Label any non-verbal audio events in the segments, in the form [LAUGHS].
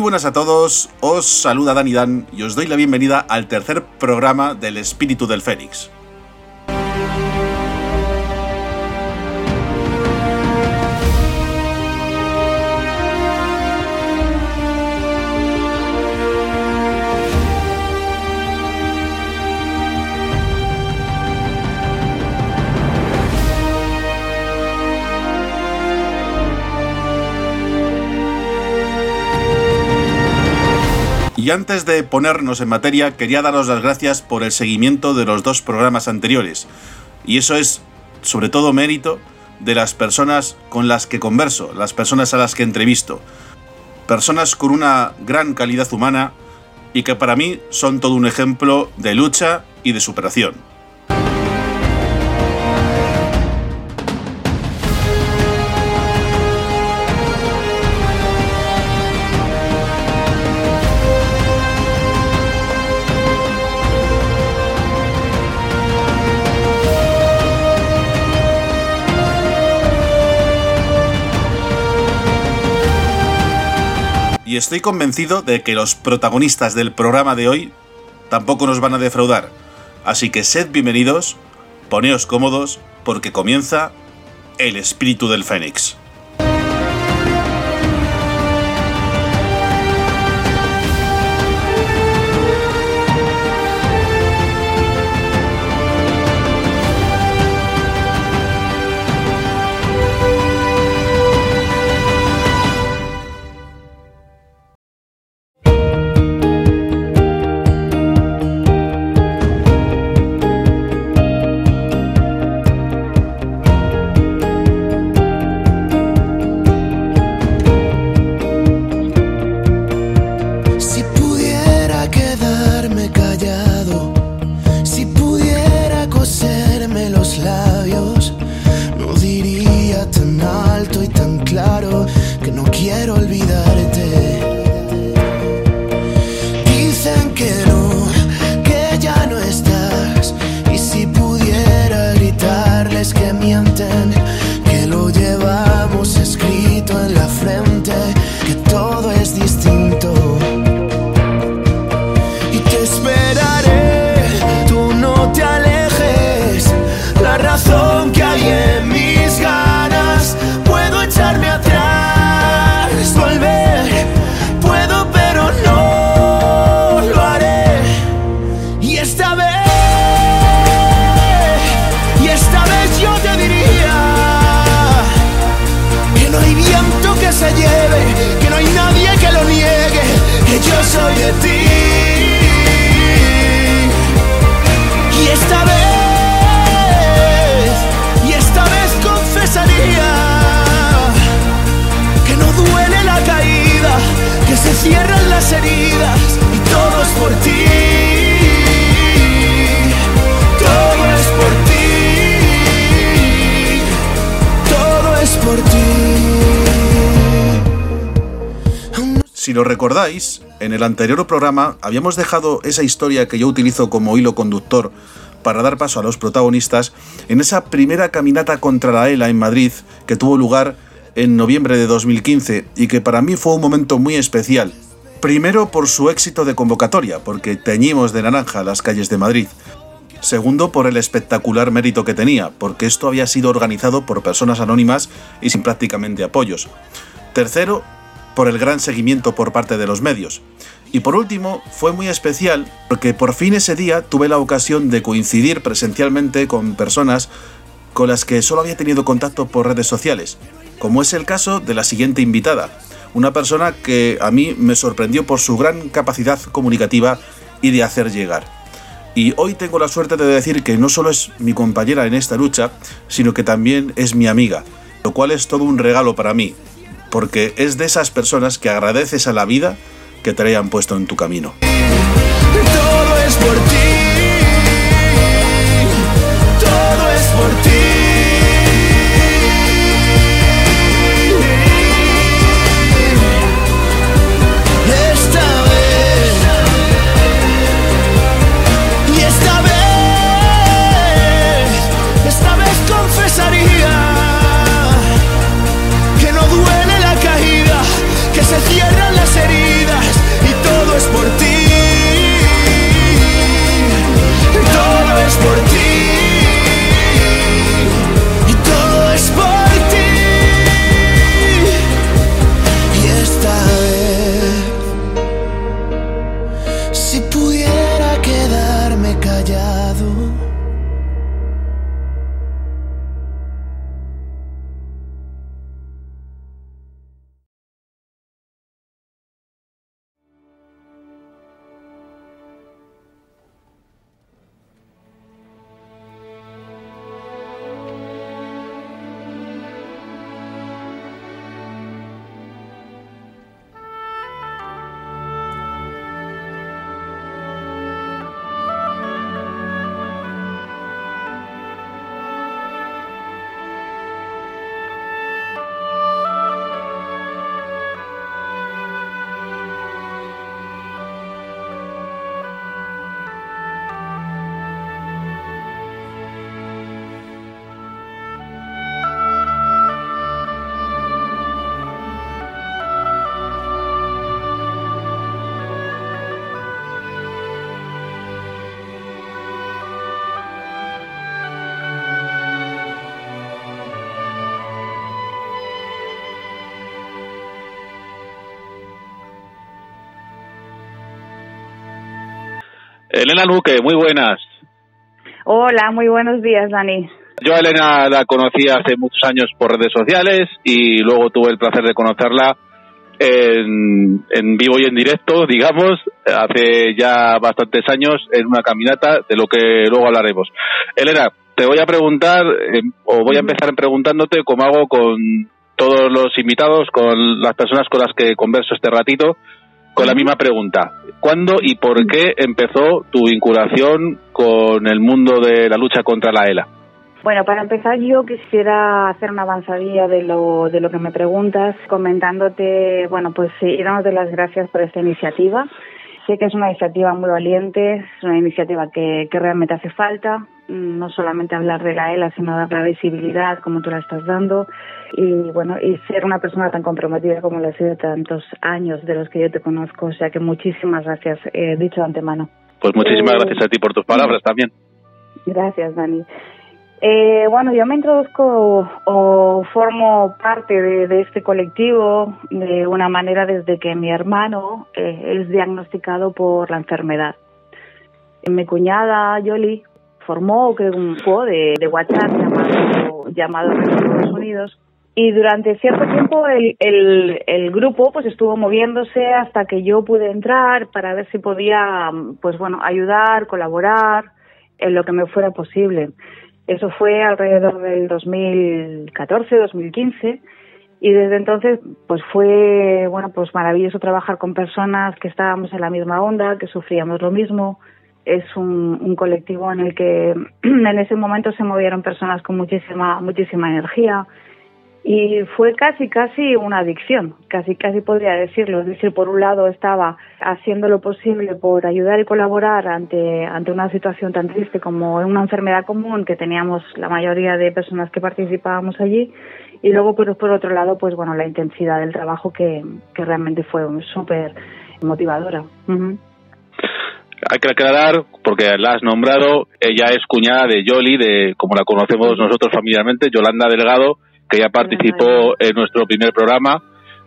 Buenas a todos, os saluda Dani Dan y os doy la bienvenida al tercer programa del Espíritu del Fénix. Y antes de ponernos en materia, quería daros las gracias por el seguimiento de los dos programas anteriores. Y eso es, sobre todo, mérito de las personas con las que converso, las personas a las que entrevisto. Personas con una gran calidad humana y que para mí son todo un ejemplo de lucha y de superación. Y estoy convencido de que los protagonistas del programa de hoy tampoco nos van a defraudar. Así que sed bienvenidos, poneos cómodos, porque comienza el espíritu del Fénix. Si lo recordáis, en el anterior programa habíamos dejado esa historia que yo utilizo como hilo conductor para dar paso a los protagonistas en esa primera caminata contra la ELA en Madrid que tuvo lugar en noviembre de 2015 y que para mí fue un momento muy especial. Primero por su éxito de convocatoria, porque teñimos de naranja las calles de Madrid. Segundo, por el espectacular mérito que tenía, porque esto había sido organizado por personas anónimas y sin prácticamente apoyos. Tercero, por el gran seguimiento por parte de los medios. Y por último, fue muy especial porque por fin ese día tuve la ocasión de coincidir presencialmente con personas con las que solo había tenido contacto por redes sociales, como es el caso de la siguiente invitada, una persona que a mí me sorprendió por su gran capacidad comunicativa y de hacer llegar. Y hoy tengo la suerte de decir que no solo es mi compañera en esta lucha, sino que también es mi amiga, lo cual es todo un regalo para mí, porque es de esas personas que agradeces a la vida que te hayan puesto en tu camino. Todo es por ti, todo es por ti. Elena Luque, muy buenas. Hola, muy buenos días, Dani. Yo a Elena la conocí hace muchos años por redes sociales y luego tuve el placer de conocerla en, en vivo y en directo, digamos, hace ya bastantes años en una caminata, de lo que luego hablaremos. Elena, te voy a preguntar, eh, o voy a empezar preguntándote, como hago con todos los invitados, con las personas con las que converso este ratito, con la misma pregunta. ¿Cuándo y por qué empezó tu vinculación con el mundo de la lucha contra la ELA? Bueno, para empezar yo quisiera hacer una avanzadilla de lo, de lo que me preguntas, comentándote, bueno, pues sí, dándote las gracias por esta iniciativa. Sé que es una iniciativa muy valiente, es una iniciativa que, que realmente hace falta, no solamente hablar de la ELA, sino dar la visibilidad como tú la estás dando y bueno, y ser una persona tan comprometida como lo ha sido tantos años de los que yo te conozco, o sea que muchísimas gracias, eh, dicho de antemano. Pues muchísimas Eh, gracias a ti por tus palabras también. Gracias, Dani. Eh, bueno, yo me introduzco o formo parte de, este colectivo de una manera desde que mi hermano eh, es diagnosticado por la enfermedad. Mi cuñada Yoli formó un grupo de, WhatsApp llamado, llamado Estados Unidos y durante cierto tiempo el, el, el grupo pues estuvo moviéndose hasta que yo pude entrar para ver si podía pues bueno ayudar, colaborar en lo que me fuera posible. Eso fue alrededor del 2014, 2015 y desde entonces pues fue bueno pues maravilloso trabajar con personas que estábamos en la misma onda, que sufríamos lo mismo. Es un, un colectivo en el que [CLEARS THROAT] en ese momento se movieron personas con muchísima muchísima energía y fue casi casi una adicción, casi casi podría decirlo. Es decir, por un lado estaba haciendo lo posible por ayudar y colaborar ante ante una situación tan triste como una enfermedad común que teníamos la mayoría de personas que participábamos allí y luego por, por otro lado pues bueno la intensidad del trabajo que, que realmente fue súper motivadora. Ujú. Hay que aclarar, porque la has nombrado, ella es cuñada de Yoli, de como la conocemos nosotros familiarmente, Yolanda Delgado, que ya participó en nuestro primer programa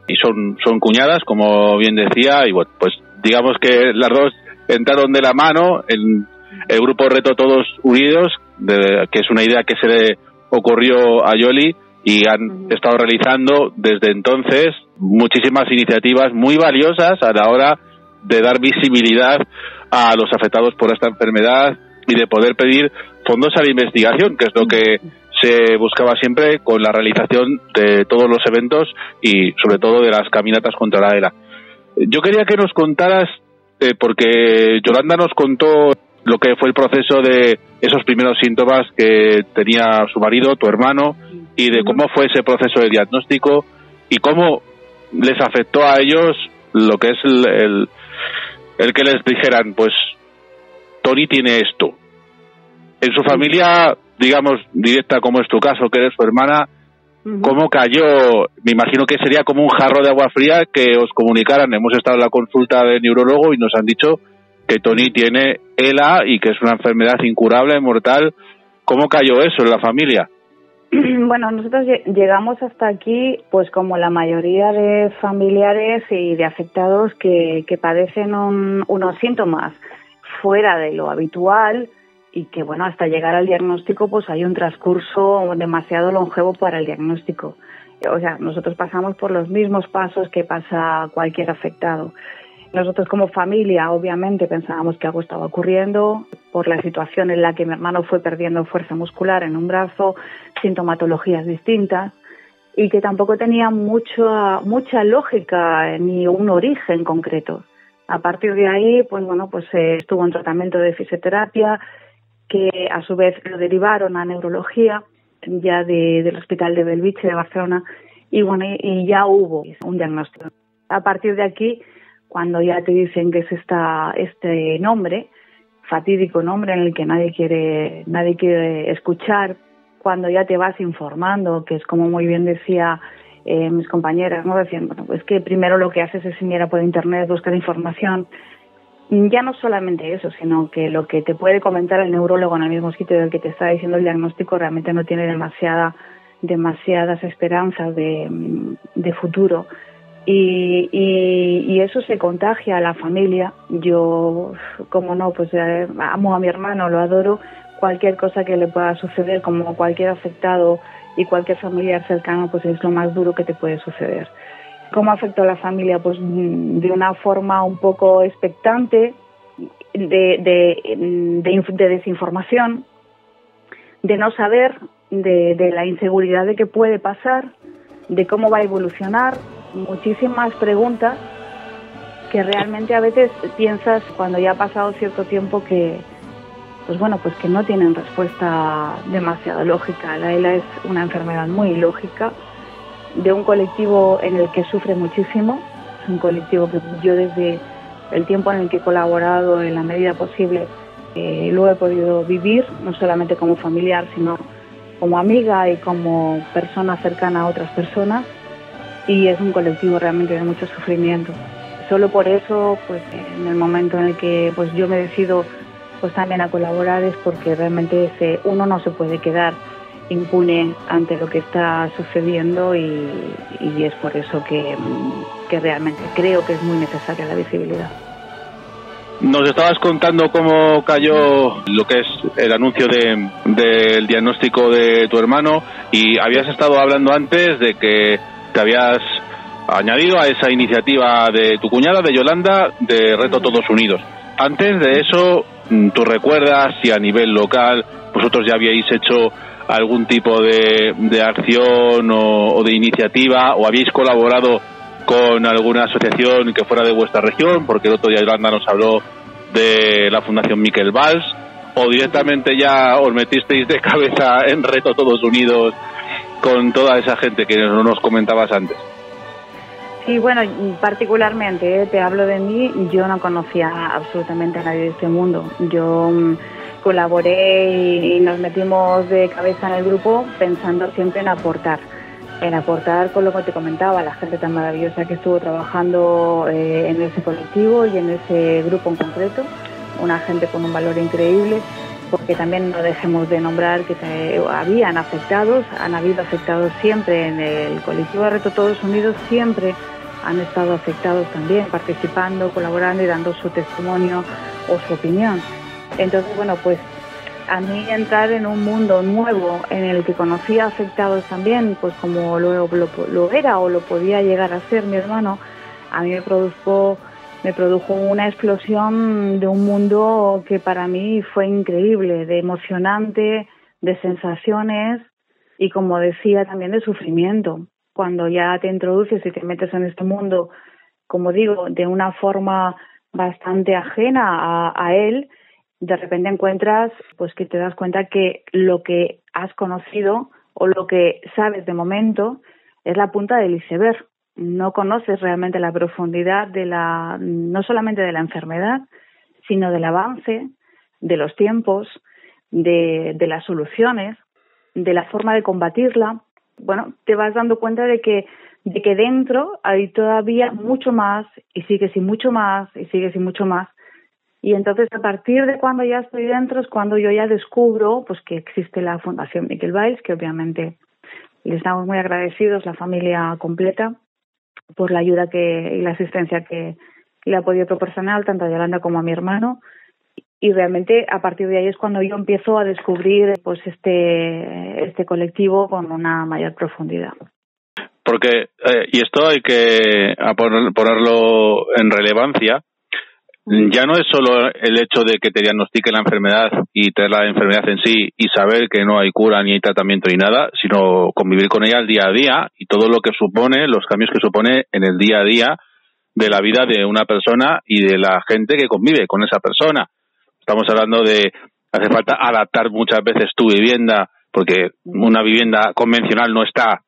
y son, son cuñadas, como bien decía, y bueno, pues digamos que las dos entraron de la mano en el grupo Reto Todos Unidos, de- que es una idea que se le ocurrió a Yoli y han estado realizando desde entonces muchísimas iniciativas muy valiosas a la hora de dar visibilidad a los afectados por esta enfermedad y de poder pedir fondos a la investigación, que es lo que se buscaba siempre con la realización de todos los eventos y sobre todo de las caminatas contra la ELA. Yo quería que nos contaras, eh, porque Yolanda nos contó lo que fue el proceso de esos primeros síntomas que tenía su marido, tu hermano, y de cómo fue ese proceso de diagnóstico y cómo les afectó a ellos lo que es el, el, el que les dijeran, pues Tony tiene esto. En su familia, digamos, directa como es tu caso, que eres su hermana, ¿cómo cayó? Me imagino que sería como un jarro de agua fría que os comunicaran. Hemos estado en la consulta de neurólogo y nos han dicho que Tony tiene ELA y que es una enfermedad incurable, mortal. ¿Cómo cayó eso en la familia? [CLEARS THROAT] Bueno, nosotros llegamos hasta aquí, pues como la mayoría de familiares y de afectados que, que padecen unos síntomas fuera de lo habitual y que, bueno, hasta llegar al diagnóstico, pues hay un transcurso demasiado longevo para el diagnóstico. O sea, nosotros pasamos por los mismos pasos que pasa cualquier afectado. Nosotros como familia, obviamente, pensábamos que algo estaba ocurriendo por la situación en la que mi hermano fue perdiendo fuerza muscular en un brazo, sintomatologías distintas y que tampoco tenía mucha mucha lógica ni un origen concreto. A partir de ahí, pues bueno, pues eh, estuvo en tratamiento de fisioterapia que a su vez lo derivaron a neurología ya del Hospital de Belviche de Barcelona y bueno, y ya hubo un diagnóstico. A partir de aquí cuando ya te dicen que es esta, este nombre, fatídico nombre en el que nadie quiere, nadie quiere escuchar, cuando ya te vas informando, que es como muy bien decía eh, mis compañeras, ¿no? Decían, bueno, pues que primero lo que haces es mirar por internet, buscar información. Ya no solamente eso, sino que lo que te puede comentar el neurólogo en el mismo sitio del que te está diciendo el diagnóstico realmente no tiene demasiada, demasiadas esperanzas de, futuro y, y, eso se contagia a la familia. Yo, como no, pues eh, amo a mi hermano, lo adoro. Cualquier cosa que le pueda suceder, como cualquier afectado y cualquier familiar cercano, pues es lo más duro que te puede suceder. ¿Cómo afectó a la familia? Pues de una forma un poco expectante, de, de, de, desinformación, de no saber, de, de la inseguridad de qué puede pasar, de cómo va a evolucionar, muchísimas preguntas que realmente a veces piensas cuando ya ha pasado cierto tiempo que, pues bueno, pues que no tienen respuesta demasiado lógica. La ELA es una enfermedad muy lógica de un colectivo en el que sufre muchísimo. Es un colectivo que yo desde el tiempo en el que he colaborado en la medida posible eh, lo he podido vivir, no solamente como familiar, sino como amiga y como persona cercana a otras personas y es un colectivo realmente de mucho sufrimiento. Solo por eso, pues en el momento en el que pues yo me decido pues también a colaborar es porque realmente ese, uno no se puede quedar impune ante lo que está sucediendo y, y es por eso que, que realmente creo que es muy necesaria la visibilidad. Nos estabas contando cómo cayó lo que es el anuncio de, del diagnóstico de tu hermano y habías estado hablando antes de que te habías añadido a esa iniciativa de tu cuñada, de Yolanda, de Reto Todos Unidos. Antes de eso, ¿tú recuerdas si a nivel local vosotros ya habíais hecho algún tipo de, de acción o, de iniciativa o habéis colaborado con alguna asociación que fuera de vuestra región? Porque el otro día Yolanda nos habló de la Fundación Miquel Valls o directamente ya os metisteis de cabeza en Reto Todos Unidos con toda esa gente que nos comentabas antes. Sí, bueno, particularmente, eh, te hablo de mí, yo no conocía absolutamente a nadie de este mundo. Yo mm, colaboré y, nos metimos de cabeza en el grupo pensando siempre en aportar, en aportar con lo que te comentaba, la gente tan maravillosa que estuvo trabajando eh, en ese colectivo y en ese grupo en concreto, una gente con un valor increíble porque también no dejemos de nombrar que habían afectados, han habido afectados siempre en el colectivo de Reto Todos Unidos, siempre han estado afectados también, participando, colaborando y dando su testimonio o su opinión. Entonces, bueno, pues a mí entrar en un mundo nuevo en el que conocía afectados también, pues como lo, lo, era o lo podía llegar a ser mi hermano, a mí me produjo me produjo una explosión de un mundo que para mí fue increíble, de emocionante, de sensaciones y como decía también de sufrimiento. Cuando ya te introduces y te metes en este mundo, como digo, de una forma bastante ajena a, él, de repente encuentras pues que te das cuenta que lo que has conocido o lo que sabes de momento es la punta del iceberg no conoces realmente la profundidad de la, no solamente de la enfermedad, sino del avance, de los tiempos, de, de las soluciones, de la forma de combatirla. Bueno, te vas dando cuenta de que, de que dentro hay todavía mucho más y sigue sin mucho más y sigue sin mucho más Y entonces, a partir de cuando ya estoy dentro, es cuando yo ya descubro pues que existe la Fundación Miquel Valls, que obviamente le estamos muy agradecidos, la familia completa, por la ayuda que, y la asistencia que le ha podido proporcionar tanto a Yolanda como a mi hermano. Y realmente a partir de ahí es cuando yo empiezo a descubrir pues este, este colectivo con una mayor profundidad. Porque, eh, y esto hay que ponerlo en relevancia, ya no es solo el hecho de que te diagnostique la enfermedad y tener la enfermedad en sí y saber que no hay cura ni hay tratamiento ni nada, sino convivir con ella el día a día y todo lo que supone, los cambios que supone en el día a día de la vida de una persona y de la gente que convive con esa persona. Estamos hablando de, hace falta adaptar muchas veces tu vivienda, porque una vivienda convencional no está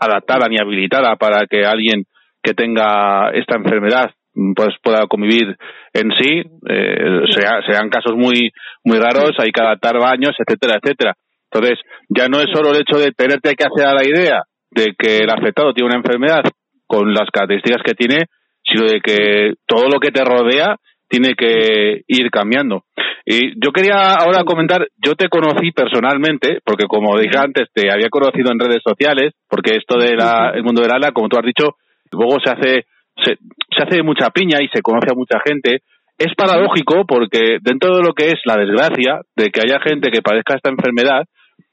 adaptada ni habilitada para que alguien que tenga esta enfermedad pues pueda convivir en sí, eh, sea, sean casos muy muy raros, hay que adaptar baños, etcétera, etcétera. Entonces, ya no es solo el hecho de tenerte que hacer a la idea de que el afectado tiene una enfermedad con las características que tiene, sino de que todo lo que te rodea tiene que ir cambiando. Y yo quería ahora comentar, yo te conocí personalmente, porque como dije antes, te había conocido en redes sociales, porque esto del el mundo del ala, como tú has dicho, luego se hace se, se hace mucha piña y se conoce a mucha gente. Es paradójico porque dentro de lo que es la desgracia de que haya gente que padezca esta enfermedad,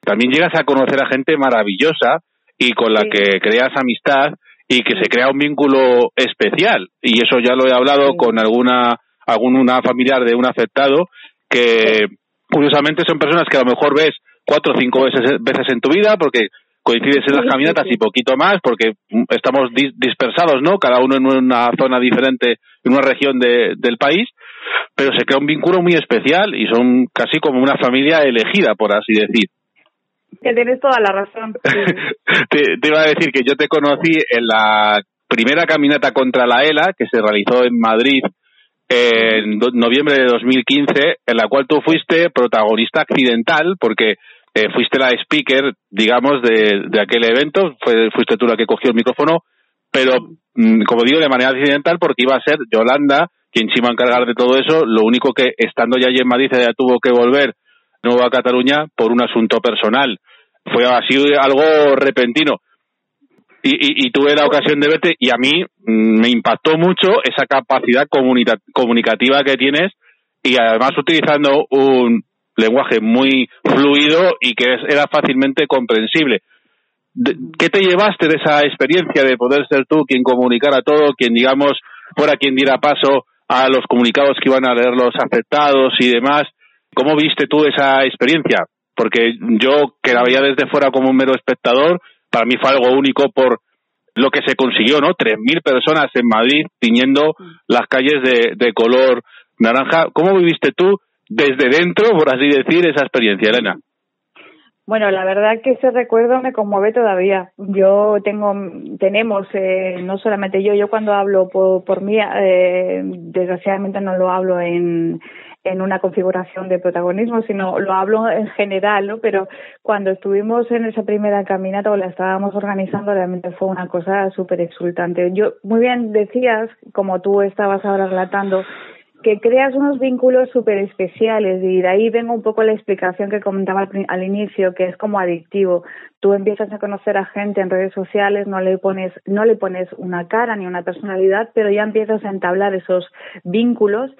también llegas a conocer a gente maravillosa y con la que creas amistad y que se crea un vínculo especial. Y eso ya lo he hablado con alguna, alguna familiar de un afectado que curiosamente son personas que a lo mejor ves cuatro o cinco veces, veces en tu vida porque coincides en las caminatas y poquito más porque estamos dispersados, ¿no? Cada uno en una zona diferente, en una región de, del país, pero se crea un vínculo muy especial y son casi como una familia elegida, por así decir. Que tienes toda la razón. [LAUGHS] te, te, iba a decir que yo te conocí en la primera caminata contra la ELA que se realizó en Madrid en noviembre de 2015, en la cual tú fuiste protagonista accidental porque eh, fuiste la speaker, digamos, de, de aquel evento, fue, fuiste tú la que cogió el micrófono, pero, mm, como digo, de manera accidental, porque iba a ser Yolanda quien se iba a encargar de todo eso. Lo único que, estando ya allí en Madrid, ella tuvo que volver nuevo a Cataluña por un asunto personal. Fue así algo repentino. Y, y, y, tuve la ocasión de verte y a mí mm, me impactó mucho esa capacidad comunicativa que tienes y además utilizando un, lenguaje muy fluido y que era fácilmente comprensible. ¿Qué te llevaste de esa experiencia de poder ser tú quien comunicara todo, quien, digamos, fuera quien diera paso a los comunicados que iban a leer los afectados y demás? ¿Cómo viste tú esa experiencia? Porque yo, que la veía desde fuera como un mero espectador, para mí fue algo único por lo que se consiguió, ¿no? Tres mil personas en Madrid tiñendo las calles de, de color naranja. ¿Cómo viviste tú desde dentro, por así decir, esa experiencia, Elena? Bueno, la verdad que ese recuerdo me conmueve todavía. Yo tengo, tenemos, eh, no solamente yo, yo cuando hablo por, por mí, eh, desgraciadamente no lo hablo en, en una configuración de protagonismo, sino lo hablo en general, ¿no? Pero cuando estuvimos en esa primera caminata o la estábamos organizando, realmente fue una cosa súper exultante. Yo, muy bien decías, como tú estabas ahora relatando, que creas unos vínculos súper especiales y de ahí vengo un poco la explicación que comentaba al, inicio, que es como adictivo. Tú empiezas a conocer a gente en redes sociales, no le pones, no le pones una cara ni una personalidad, pero ya empiezas a entablar esos vínculos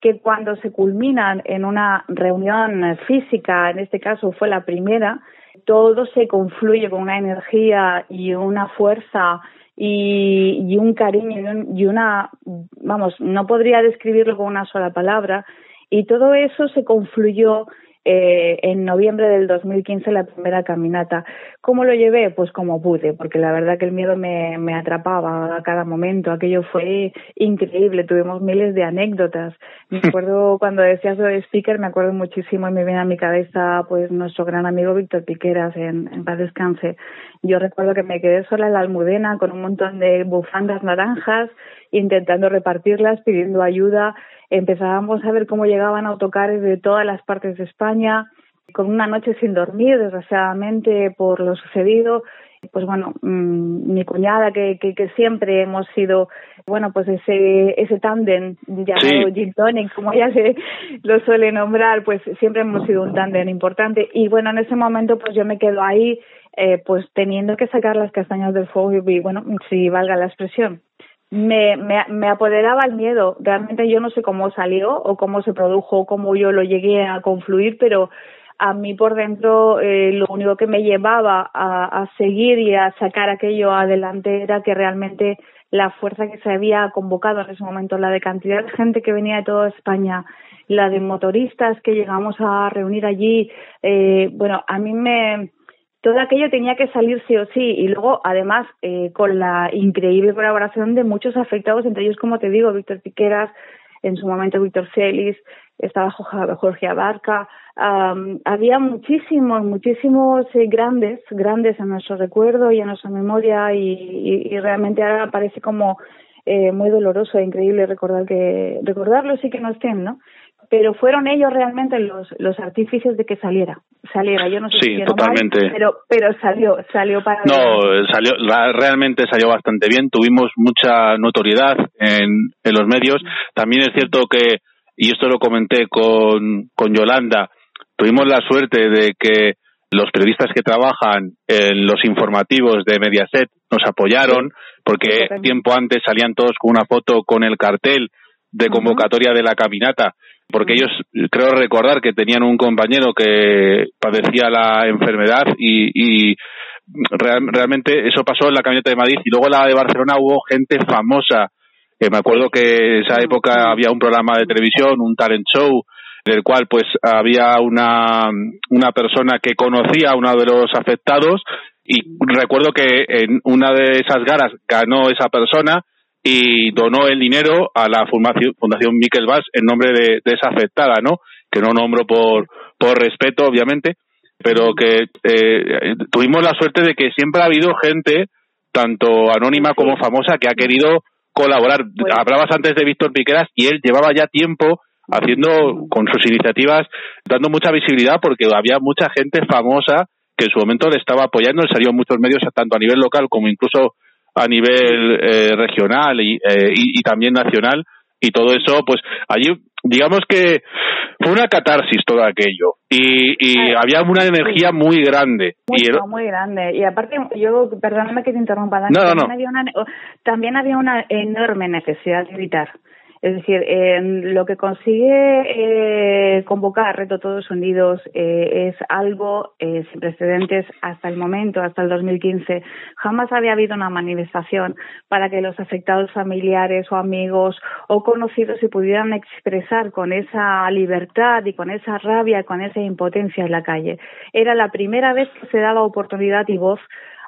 que cuando se culminan en una reunión física, en este caso fue la primera, todo se confluye con una energía y una fuerza y, y un cariño y una, vamos, no podría describirlo con una sola palabra, y todo eso se confluyó eh, en noviembre del 2015 la primera caminata. ¿Cómo lo llevé? Pues como pude, porque la verdad que el miedo me, me atrapaba a cada momento. Aquello fue increíble, tuvimos miles de anécdotas. Me [LAUGHS] acuerdo cuando decías lo de speaker, me acuerdo muchísimo y me viene a mi cabeza pues nuestro gran amigo Víctor Piqueras en, en paz descanse. Yo recuerdo que me quedé sola en la almudena con un montón de bufandas naranjas intentando repartirlas, pidiendo ayuda empezábamos a ver cómo llegaban autocares de todas las partes de España, con una noche sin dormir, desgraciadamente, por lo sucedido, pues bueno, mm, mi cuñada que, que, que, siempre hemos sido, bueno, pues ese ese tándem llamado sí. Tonic, como ella se lo suele nombrar, pues siempre hemos sido un tándem importante y bueno, en ese momento pues yo me quedo ahí eh, pues teniendo que sacar las castañas del fuego y bueno, si valga la expresión. Me, me, me apoderaba el miedo. Realmente yo no sé cómo salió o cómo se produjo, cómo yo lo llegué a confluir, pero a mí por dentro eh, lo único que me llevaba a, a seguir y a sacar aquello adelante era que realmente la fuerza que se había convocado en ese momento, la de cantidad de gente que venía de toda España, la de motoristas que llegamos a reunir allí, eh, bueno, a mí me, todo aquello tenía que salir sí o sí y luego además eh, con la increíble colaboración de muchos afectados entre ellos como te digo Víctor Piqueras en su momento Víctor Celis estaba Jorge Abarca había muchísimos, muchísimos eh, grandes, grandes en nuestro recuerdo y en nuestra memoria y realmente ahora parece como eh, muy doloroso e increíble recordar que recordarlos y que no estén, ¿no? Pero fueron ellos realmente los los artífices de que saliera, saliera. Yo no sé sí, totalmente. Mal, pero pero salió, salió para. No, salió realmente salió bastante bien. Tuvimos mucha notoriedad en en los medios. También es cierto que y esto lo comenté con con Yolanda Tuvimos la suerte de que los periodistas que trabajan en los informativos de Mediaset nos apoyaron porque tiempo antes salían todos con una foto con el cartel de convocatoria de la caminata porque ellos creo recordar que tenían un compañero que padecía la enfermedad y, y real, realmente eso pasó en la caminata de Madrid y luego en la de Barcelona hubo gente famosa. Que me acuerdo que en esa época había un programa de televisión un talent show del cual pues había una, una persona que conocía a uno de los afectados y recuerdo que en una de esas garas ganó esa persona y donó el dinero a la Fundación, Fundación Miquel Valls en nombre de, de, esa afectada, ¿no? Que no nombro por, por respeto, obviamente, pero que eh, tuvimos la suerte de que siempre ha habido gente, tanto anónima como famosa, que ha querido colaborar. Pues, Hablabas antes de Víctor Piqueras y él llevaba ya tiempo haciendo con sus iniciativas, dando mucha visibilidad porque había mucha gente famosa que en su momento le estaba apoyando, le salió muchos medios tanto a nivel local como incluso a nivel eh, regional y, eh, y, y, también nacional y todo eso, pues allí digamos que fue una catarsis todo aquello y, y había una energía muy grande. Muy, y no, muy grande. Y aparte, yo, perdóname que te interrumpa, Dani, no, no, también, Había una, también había una enorme necesidad de gritar. Es decir, eh, lo que consigue eh, convocar Reto Todos Unidos eh, es algo eh, sin precedentes hasta el momento, hasta el 2015. Jamás había habido una manifestación para que los afectados familiares o amigos o conocidos se pudieran expresar con esa libertad y con esa rabia, con esa impotencia en la calle. Era la primera vez que se daba oportunidad y voz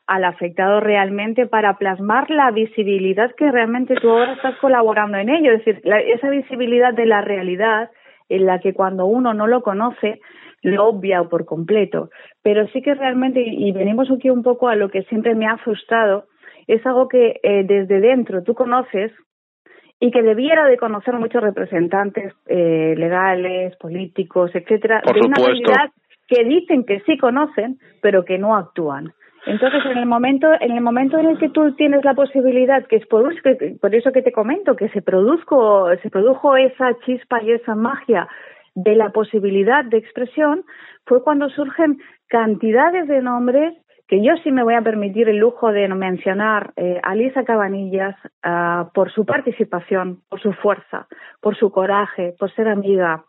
al afectado realmente para plasmar la visibilidad que realmente tú ahora estás colaborando en ello, es decir, la, esa visibilidad de la realidad en la que cuando uno no lo conoce lo obvia por completo, pero sí que realmente, y venimos aquí un poco a lo que siempre me ha frustrado, es algo que eh, desde dentro tú conoces y que debiera de conocer muchos representantes eh, legales, políticos, etcétera, por de supuesto. una realidad que dicen que sí conocen, pero que no actúan. Entonces, en el momento, en el momento en el que tú tienes la posibilidad, que es por, por eso que te comento, que se produzco, se produjo esa chispa y esa magia de la posibilidad de expresión, fue cuando surgen cantidades de nombres que yo sí me voy a permitir el lujo de mencionar eh, a Lisa Cabanillas uh, por su participación, por su fuerza, por su coraje, por ser amiga,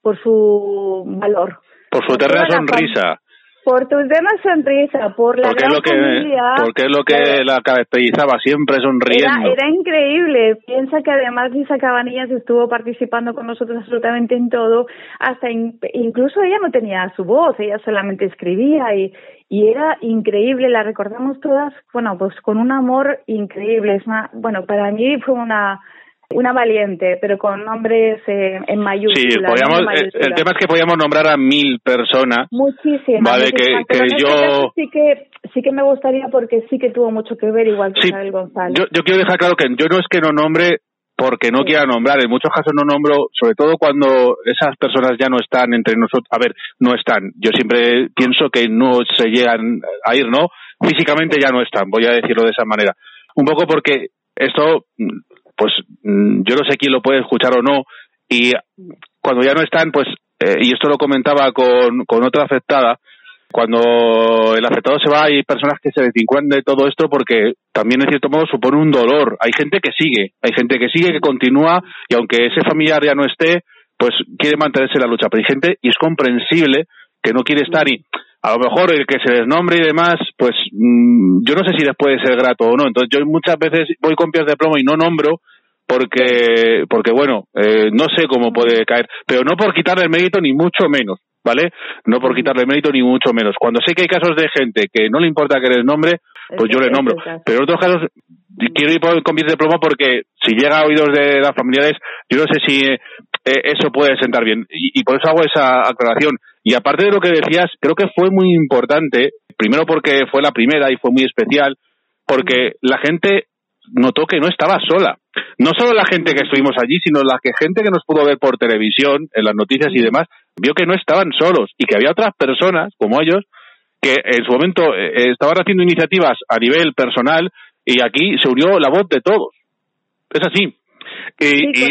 por su valor. Por su eterna sonrisa por tu tema sonrisa, por la porque gran es lo que, familia. Porque es lo que pero, la caracterizaba, siempre sonriendo. Era, era, increíble. Piensa que además Lisa Cabanillas estuvo participando con nosotros absolutamente en todo, hasta in, incluso ella no tenía su voz, ella solamente escribía y, y era increíble, la recordamos todas, bueno, pues con un amor increíble. Es una, bueno, para mí fue una una valiente, pero con nombres eh, en mayúsculas. Sí, podíamos, en mayúsculas. el tema es que podíamos nombrar a mil personas. Muchísimas. Vale, que, que este yo... Sí que, sí que me gustaría porque sí que tuvo mucho que ver, igual que sí, Isabel González. Yo, yo quiero dejar claro que yo no es que no nombre porque no quiera nombrar. En muchos casos no nombro, sobre todo cuando esas personas ya no están entre nosotros. A ver, no están. Yo siempre pienso que no se llegan a ir, ¿no? Físicamente ya no están, voy a decirlo de esa manera. Un poco porque esto, pues yo no sé quién lo puede escuchar o no, y cuando ya no están, pues, eh, y esto lo comentaba con, con otra afectada, cuando el afectado se va hay personas que se desvinculan de todo esto porque también en cierto modo supone un dolor. Hay gente que sigue, hay gente que sigue, que continúa y aunque ese familiar ya no esté, pues quiere mantenerse en la lucha. Pero hay gente, y es comprensible, que no quiere estar y a lo mejor el que se desnombre y demás, pues mm, yo no sé si les puede ser grato o no. Entonces yo muchas veces voy con pies de plomo y no nombro porque, porque bueno, eh, no sé cómo puede caer, pero no por quitarle el mérito ni mucho menos, ¿vale? No por quitarle el mérito ni mucho menos. Cuando sé que hay casos de gente que no le importa que les nombre, pues yo le nombro. Pero en otros casos quiero ir con pies de plomo porque si llega a oídos de las familiares, yo no sé si eh, eso puede sentar bien. Y, y por eso hago esa aclaración. Y aparte de lo que decías, creo que fue muy importante, primero porque fue la primera y fue muy especial, porque la gente notó que no estaba sola. No solo la gente que estuvimos allí, sino la que gente que nos pudo ver por televisión, en las noticias y demás, vio que no estaban solos y que había otras personas como ellos que en su momento eh, estaban haciendo iniciativas a nivel personal y aquí se unió la voz de todos. Es así. Y,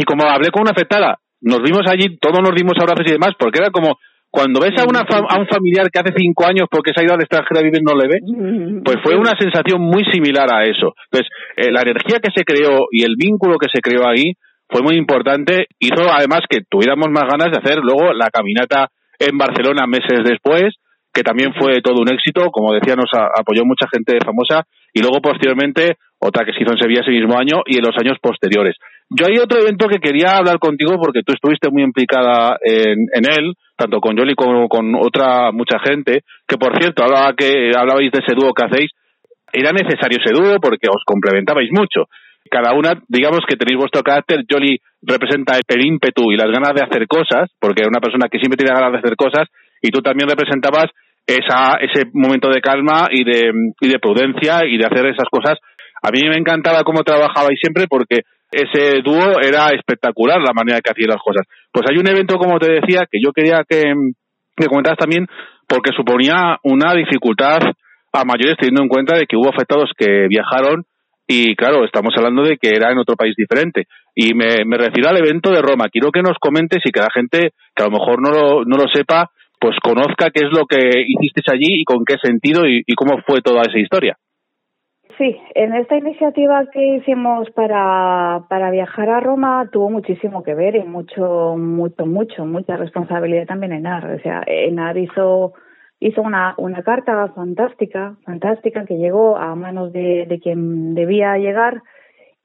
y, como hablé con una afectada, nos vimos allí, todos nos dimos abrazos y demás, porque era como, cuando ves a, una a un familiar que hace cinco años porque se ha ido al extranjero a vivir no le ve, pues fue una sensación muy similar a eso. Entonces, eh, la energía que se creó y el vínculo que se creó ahí fue muy importante. Hizo además que tuviéramos más ganas de hacer luego la caminata en Barcelona meses después, que también fue todo un éxito. Como decía, nos apoyó mucha gente famosa. Y luego, posteriormente, otra que se hizo en Sevilla ese mismo año y en los años posteriores. Yo hay otro evento que quería hablar contigo porque tú estuviste muy implicada en, en él, tanto con Yoli como con otra mucha gente, que por cierto, hablaba que hablabais de ese dúo que hacéis, era necesario ese dúo porque os complementabais mucho. Cada una, digamos que tenéis vuestro carácter, Yoli representa el ímpetu y las ganas de hacer cosas, porque era una persona que siempre tiene ganas de hacer cosas, y tú también representabas esa, ese momento de calma y de, y de prudencia y de hacer esas cosas. A mí me encantaba cómo trabajabais siempre porque ese dúo era espectacular la manera que hacían las cosas. Pues hay un evento, como te decía, que yo quería que, que comentaras también, porque suponía una dificultad a mayores teniendo en cuenta de que hubo afectados que viajaron y claro, estamos hablando de que era en otro país diferente. Y me, refiero al evento de Roma. Quiero que nos comentes y que la gente que a lo mejor no lo, no lo sepa, pues conozca qué es lo que hicisteis allí y con qué sentido y cómo fue toda esa historia. Sí, en esta iniciativa que hicimos para, para viajar a Roma tuvo muchísimo que ver y mucho, mucho, mucho, mucha responsabilidad también Enar. O sea, Enar hizo, hizo una, una carta fantástica, fantástica que llegó a manos de, de quien debía llegar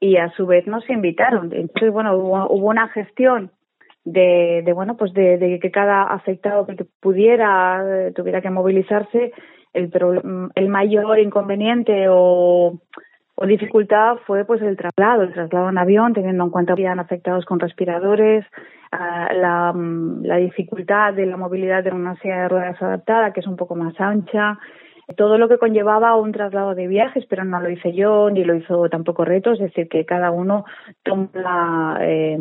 y a su vez nos invitaron. Entonces, bueno, hubo, hubo una gestión de, de bueno, pues de, de que cada afectado que pudiera, tuviera que movilizarse el, el mayor inconveniente o, o dificultad fue pues el traslado, el traslado en avión, teniendo en cuenta que habían afectados con respiradores, la, la dificultad de la movilidad de una silla de ruedas adaptada, que es un poco más ancha, todo lo que conllevaba un traslado de viajes, pero no lo hice yo, ni lo hizo tampoco Reto, es decir, que cada uno toma, eh,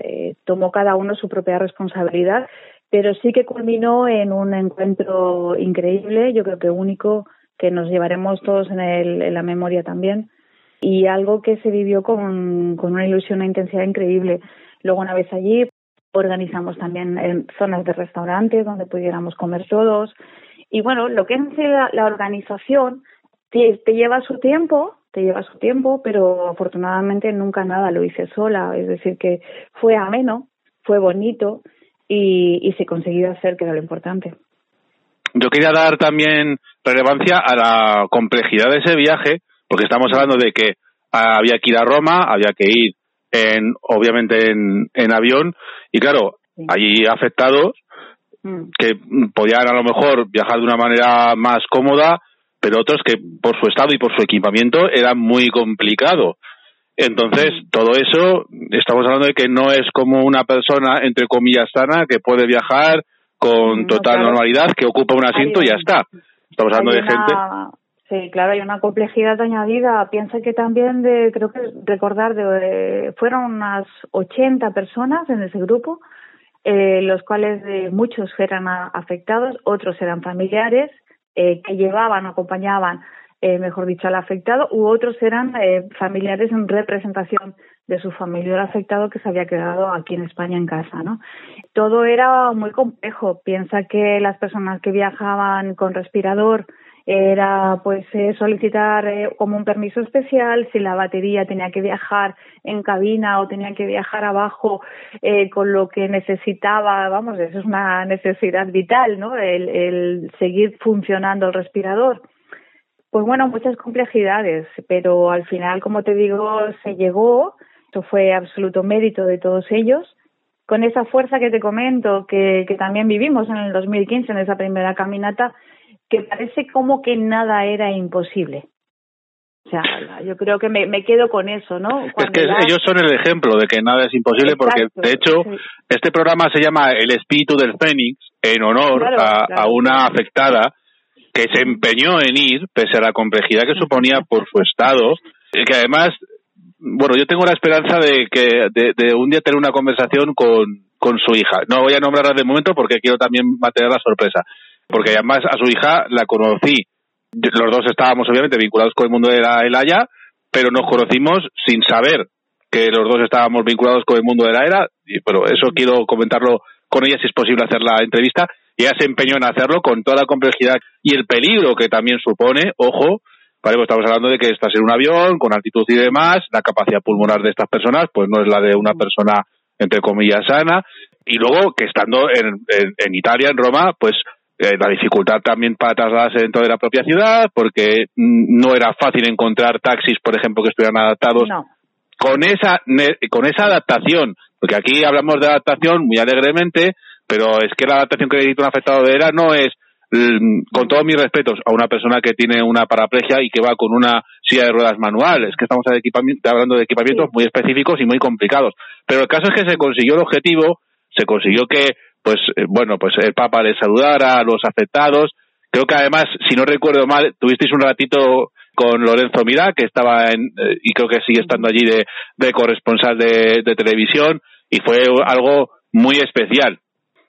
eh, tomó cada uno su propia responsabilidad pero sí que culminó en un encuentro increíble, yo creo que único, que nos llevaremos todos en, el, en la memoria también, y algo que se vivió con, con una ilusión, una intensidad increíble. Luego, una vez allí, organizamos también en zonas de restaurantes donde pudiéramos comer todos. Y bueno, lo que es la, la organización te, te, lleva su tiempo, te lleva su tiempo, pero afortunadamente nunca nada lo hice sola. Es decir, que fue ameno, fue bonito y, y se consiguió hacer, que era lo importante. Yo quería dar también relevancia a la complejidad de ese viaje, porque estamos hablando de que había que ir a Roma, había que ir en, obviamente en, en avión, y claro, allí afectados mm. que podían a lo mejor viajar de una manera más cómoda, pero otros que por su estado y por su equipamiento era muy complicado. Entonces, todo eso, estamos hablando de que no es como una persona, entre comillas, sana, que puede viajar con total normalidad, que ocupa un asiento y ya está. Estamos hablando de gente. Sí, claro, hay una complejidad añadida. Piensa que también, de, creo que recordar, de, fueron unas 80 personas en ese grupo, eh, los cuales de muchos eran afectados, otros eran familiares eh, que llevaban, acompañaban, eh, mejor dicho, al afectado, u otros eran eh, familiares en representación de su familiar afectado que se había quedado aquí en España en casa, ¿no? Todo era muy complejo. Piensa que las personas que viajaban con respirador era pues eh, solicitar eh, como un permiso especial si la batería tenía que viajar en cabina o tenía que viajar abajo eh, con lo que necesitaba vamos eso es una necesidad vital no el, el seguir funcionando el respirador pues bueno muchas complejidades pero al final como te digo se llegó eso fue absoluto mérito de todos ellos con esa fuerza que te comento que, que también vivimos en el 2015 en esa primera caminata que parece como que nada era imposible. O sea, yo creo que me, me quedo con eso, ¿no? es que ellos son el ejemplo de que nada es imposible porque, de hecho, este programa se llama El espíritu del Fénix en honor a, a, una afectada que se empeñó en ir, pese a la complejidad que suponía por su estado, y que además, bueno, yo tengo la esperanza de que de, de un día tener una conversación con, con su hija. No voy a nombrarla de momento porque quiero también mantener la sorpresa porque además a su hija la conocí. Los dos estábamos obviamente vinculados con el mundo de la ELA pero nos conocimos sin saber que los dos estábamos vinculados con el mundo de la era, y, pero eso quiero comentarlo con ella si es posible hacer la entrevista, y ella se empeñó en hacerlo con toda la complejidad y el peligro que también supone, ojo, vale, pues estamos hablando de que estás en un avión con altitud y demás, la capacidad pulmonar de estas personas pues no es la de una persona entre comillas sana, y luego que estando en, en, en Italia, en Roma, pues eh, la dificultad también para trasladarse dentro de la propia ciudad, porque no era fácil encontrar taxis, por ejemplo, que estuvieran adaptados. Con esa, con esa adaptación, porque aquí hablamos de adaptación muy alegremente, pero es que la adaptación que necesita un afectado de ERA no es, con todos mis respetos, a una persona que tiene una paraplegia y que va con una silla de ruedas manual. Es que estamos hablando de equipamientos muy específicos y muy complicados. Pero el caso es que se consiguió el objetivo, se consiguió que pues eh, bueno, pues el Papa le saludara a los afectados. Creo que además, si no recuerdo mal, tuvisteis un ratito con Lorenzo Mirá, que estaba en, eh, y creo que sigue estando allí de, de corresponsal de, de televisión, y fue algo muy especial.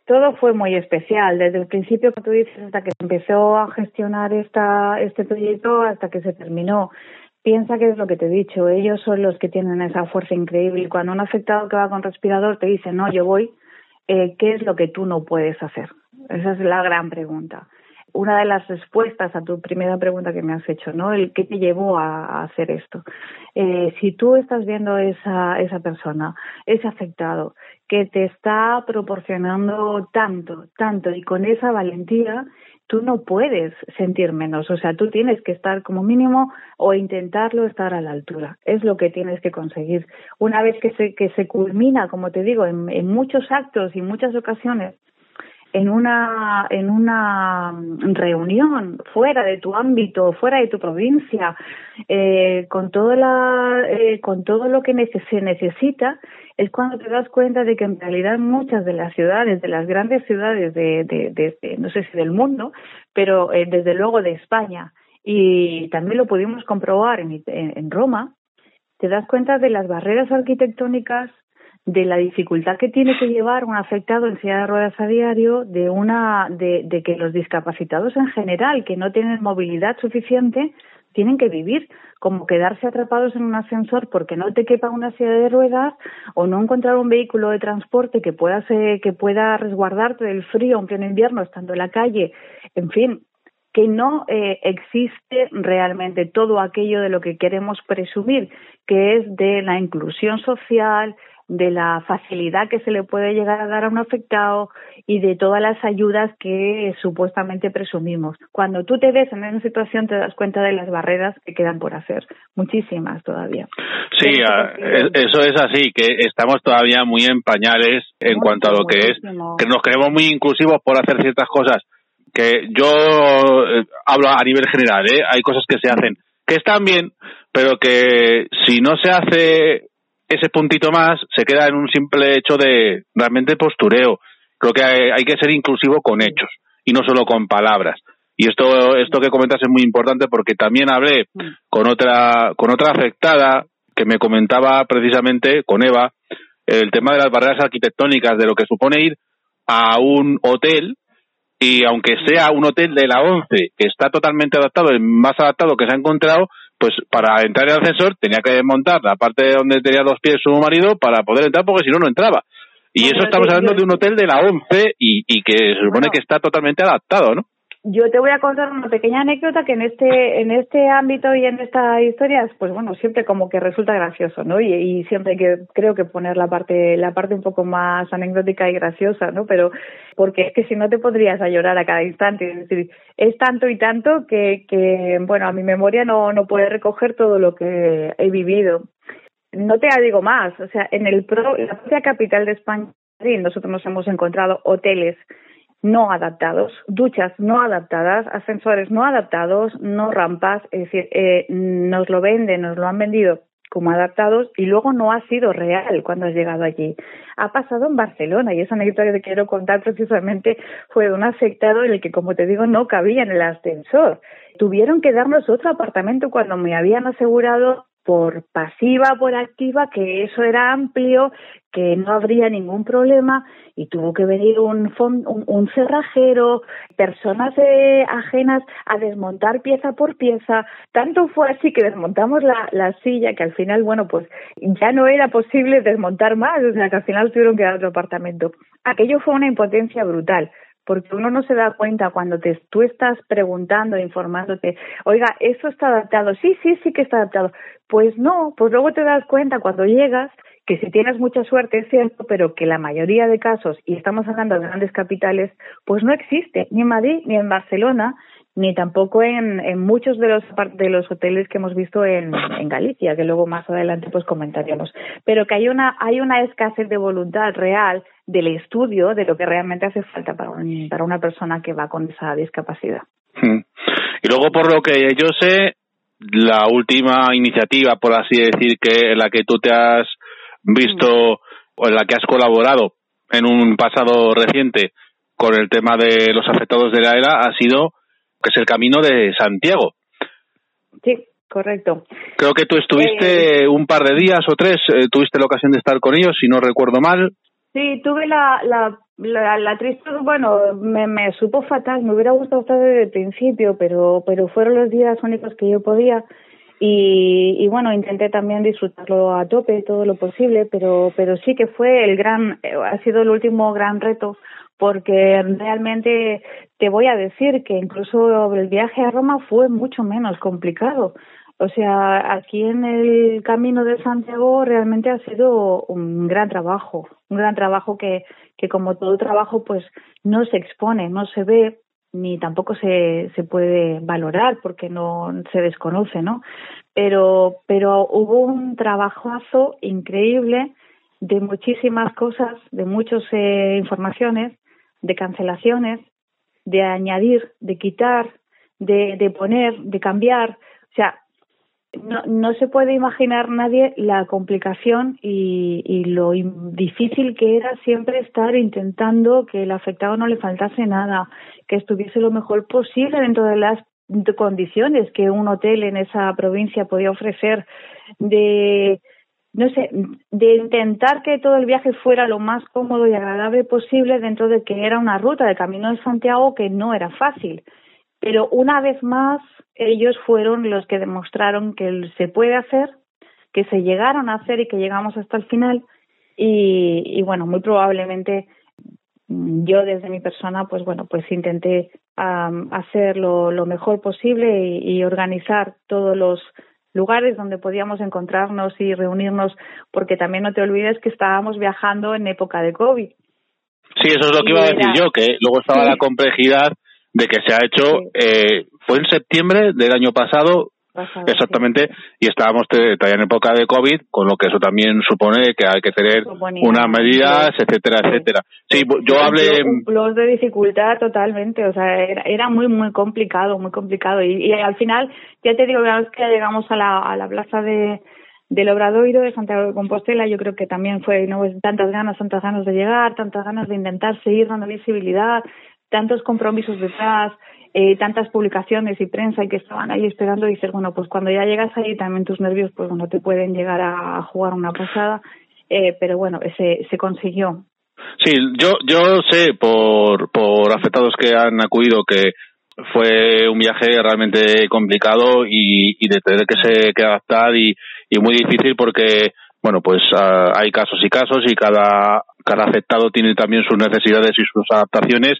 Todo fue muy especial, desde el principio, como tú dices, hasta que empezó a gestionar esta, este proyecto, hasta que se terminó. Piensa que es lo que te he dicho, ellos son los que tienen esa fuerza increíble. Cuando un afectado que va con respirador te dice, no, yo voy, eh, ¿qué es lo que tú no puedes hacer? Esa es la gran pregunta. Una de las respuestas a tu primera pregunta que me has hecho, ¿no? El qué te llevó a, hacer esto. Eh, si tú estás viendo esa, esa persona, ese afectado, que te está proporcionando tanto, tanto y con esa valentía, tú no puedes sentir menos, o sea, tú tienes que estar como mínimo o intentarlo estar a la altura. Es lo que tienes que conseguir. Una vez que se, que se culmina, como te digo, en, en muchos actos y muchas ocasiones, en una en una reunión fuera de tu ámbito fuera de tu provincia eh, con todo la eh, con todo lo que se necesita es cuando te das cuenta de que en realidad muchas de las ciudades de las grandes ciudades de, de, de, no sé si del mundo pero eh, desde luego de España y también lo pudimos comprobar en, en Roma te das cuenta de las barreras arquitectónicas de la dificultad que tiene que llevar un afectado en silla de ruedas a diario, de una, de, de que los discapacitados en general, que no tienen movilidad suficiente, tienen que vivir como quedarse atrapados en un ascensor porque no te quepa una silla de ruedas o no encontrar un vehículo de transporte que pueda que pueda resguardarte del frío en pleno invierno estando en la calle, en fin, que no eh, existe realmente todo aquello de lo que queremos presumir, que es de la inclusión social, de la facilidad que se le puede llegar a dar a un afectado y de todas las ayudas que supuestamente presumimos. Cuando tú te ves en una situación te das cuenta de las barreras que quedan por hacer, muchísimas todavía. Sí, eso es así, que estamos todavía muy en pañales en cuanto a lo que es, que nos creemos muy inclusivos por hacer ciertas cosas, que yo eh, hablo a nivel general, ¿eh? hay cosas que se hacen que están bien, pero que si no se hace ese puntito más se queda en un simple hecho de realmente postureo. Creo que hay, que ser inclusivo con hechos y no solo con palabras. Y esto, esto que comentas es muy importante porque también hablé con otra, con otra afectada que me comentaba precisamente con Eva el tema de las barreras arquitectónicas, de lo que supone ir a un hotel y aunque sea un hotel de la ONCE que está totalmente adaptado, el más adaptado que se ha encontrado, pues para entrar en el ascensor tenía que desmontar la parte donde tenía los pies su marido para poder entrar porque si no, no entraba. Y eso estamos hablando de un hotel de la ONCE y, y que se supone que está totalmente adaptado, ¿no? Yo te voy a contar una pequeña anécdota que en este en este ámbito y en esta historia, pues bueno, siempre como que resulta gracioso, ¿no? Y, y siempre que creo que poner la parte la parte un poco más anecdótica y graciosa, ¿no? Pero porque es que si no te podrías a llorar a cada instante, es decir, es tanto y tanto que que bueno, a mi memoria no no puede recoger todo lo que he vivido. No te digo más, o sea, en el pro, la propia capital de España nosotros nos hemos encontrado hoteles no adaptados, duchas no adaptadas, ascensores no adaptados, no rampas, es decir, eh, nos lo venden, nos lo han vendido como adaptados y luego no ha sido real cuando has llegado allí. Ha pasado en Barcelona y esa anécdota que te quiero contar precisamente fue de un afectado en el que, como te digo, no cabía en el ascensor. Tuvieron que darnos otro apartamento cuando me habían asegurado por pasiva, por activa, que eso era amplio, que no habría ningún problema y tuvo que venir un, un, cerrajero, personas eh, ajenas a desmontar pieza por pieza. Tanto fue así que desmontamos la, la silla que al final, bueno, pues ya no era posible desmontar más, o sea que al final tuvieron que dar otro apartamento. Aquello fue una impotencia brutal porque uno no se da cuenta cuando te, tú estás preguntando, informándote, oiga, ¿eso está adaptado? Sí, sí, sí que está adaptado. Pues no, pues luego te das cuenta cuando llegas que si tienes mucha suerte es cierto, pero que la mayoría de casos, y estamos hablando de grandes capitales, pues no existe, ni en Madrid, ni en Barcelona, ni tampoco en, en muchos de los de los hoteles que hemos visto en, en Galicia, que luego más adelante pues comentaremos. Pero que hay una hay una escasez de voluntad real del estudio de lo que realmente hace falta para, para una persona que va con esa discapacidad. Hmm. Y luego, por lo que yo sé, la última iniciativa, por así decir, que en la que tú te has visto o en la que has colaborado en un pasado reciente con el tema de los afectados de la ERA ha sido que es el camino de Santiago. Sí, correcto. Creo que tú estuviste eh, un par de días o tres, eh, tuviste la ocasión de estar con ellos, si no recuerdo mal. Sí, tuve la, la, la, la triste, bueno, me, me supo fatal, me hubiera gustado estar desde el principio, pero, pero fueron los días únicos que yo podía. Y, y, bueno, intenté también disfrutarlo a tope, todo lo posible, pero, pero sí que fue el gran, eh, ha sido el último gran reto, porque realmente te voy a decir que incluso el viaje a Roma fue mucho menos complicado. O sea, aquí en el camino de Santiago realmente ha sido un gran trabajo, un gran trabajo que, que como todo trabajo pues no se expone, no se ve ni tampoco se, se puede valorar porque no se desconoce, ¿no? Pero, pero hubo un trabajazo increíble de muchísimas cosas, de muchas eh, informaciones, de cancelaciones, de añadir, de quitar, de, de poner, de cambiar. O sea, no, no se puede imaginar nadie la complicación y, y lo difícil que era siempre estar intentando que el afectado no le faltase nada, que estuviese lo mejor posible dentro de las condiciones que un hotel en esa provincia podía ofrecer, de no sé, de intentar que todo el viaje fuera lo más cómodo y agradable posible dentro de que era una ruta de Camino de Santiago que no era fácil. Pero una vez más, ellos fueron los que demostraron que se puede hacer, que se llegaron a hacer y que llegamos hasta el final. Y, y bueno, muy probablemente yo desde mi persona, pues bueno, pues intenté um, hacer lo, lo, mejor posible y, y organizar todos los lugares donde podíamos encontrarnos y reunirnos, porque también no te olvides que estábamos viajando en época de COVID. Sí, eso es lo que iba a decir yo, que luego estaba la complejidad de que se ha hecho, eh, fue en septiembre del año pasado, Exactamente, y estábamos todavía en época de COVID, con lo que eso también supone que hay que tener unas medidas, etcétera, etcétera. Sí, yo hablé... Los de dificultad totalmente, o sea, era, era muy, muy complicado, muy complicado. Y, y al final, ya te digo, una vez que llegamos a la, a la plaza de, del Obradoiro de Santiago de Compostela, yo creo que también fue no tantas ganas, tantas ganas de llegar, tantas ganas de intentar seguir dando visibilidad, tantos compromisos detrás, eh, tantas publicaciones y prensa y que estaban ahí esperando, dices, bueno, pues cuando ya llegas ahí también tus nervios, pues bueno, te pueden llegar a jugar una pasada, eh, pero bueno, se, se consiguió. Sí, yo, yo sé por, por afectados que han acudido que fue un viaje realmente complicado y, y de tener que, se, que adaptar y, y muy difícil porque bueno, pues uh, hay casos y casos y cada, cada afectado tiene también sus necesidades y sus adaptaciones.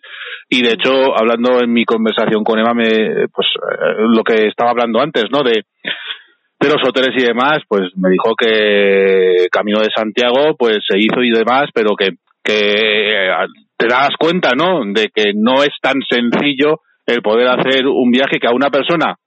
Y de hecho hablando en mi conversación con Eva me pues eh, lo que estaba hablando antes no de de los hoteles y demás pues me dijo que Camino de Santiago pues se hizo y demás pero que que eh, te das cuenta no de que no es tan sencillo el poder hacer un viaje que a una persona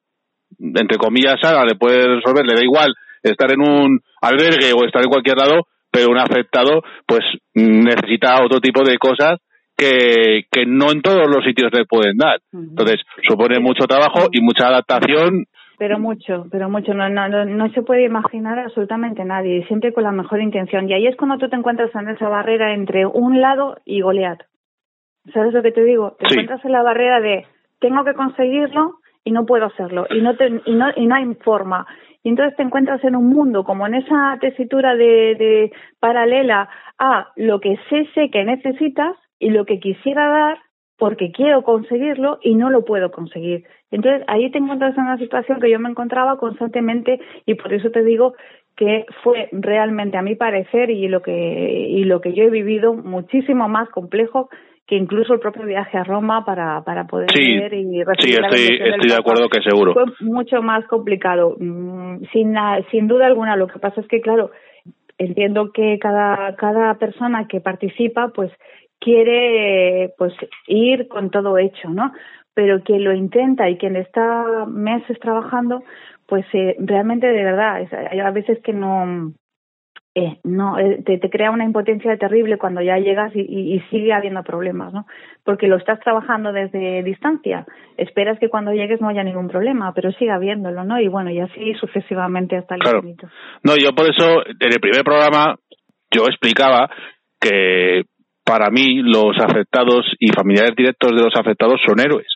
entre comillas le puede resolver le da igual estar en un albergue o estar en cualquier lado pero un afectado pues necesita otro tipo de cosas que, que no en todos los sitios le pueden dar. Entonces, supone mucho trabajo y mucha adaptación. Pero mucho, pero mucho. No, no, no, se puede imaginar absolutamente nadie, siempre con la mejor intención. Y ahí es cuando tú te encuentras en esa barrera entre un lado y Goliat. ¿Sabes lo que te digo? Te encuentras en la barrera de tengo que conseguirlo y no puedo hacerlo y no, y no, y no hay forma y entonces te encuentras en un mundo como en esa tesitura de, de paralela a lo que sé sé que necesitas y lo que quisiera dar porque quiero conseguirlo y no lo puedo conseguir. Entonces ahí te encuentras en una situación que yo me encontraba constantemente y por eso te digo que fue realmente a mi parecer y lo que y lo que yo he vivido muchísimo más complejo que incluso el propio viaje a Roma para, para poder ver y Sí, estoy, estoy de acuerdo que seguro. Fue mucho más complicado, mm, sin, sin duda alguna. Lo que pasa es que, claro, entiendo que cada, cada persona que participa, pues quiere pues ir con todo hecho, ¿no? Pero quien lo intenta y quien está meses trabajando, pues eh, realmente de verdad, hay a veces que no eh, no eh, te, te, crea una impotencia terrible cuando ya llegas y, y, sigue habiendo problemas, ¿no? Porque lo estás trabajando desde distancia. Esperas que cuando llegues no haya ningún problema, pero sigue habiéndolo, ¿no? Y bueno, y así sucesivamente hasta el claro. No, yo por eso en el primer programa yo explicaba que para mí los afectados y familiares directos de los afectados son héroes.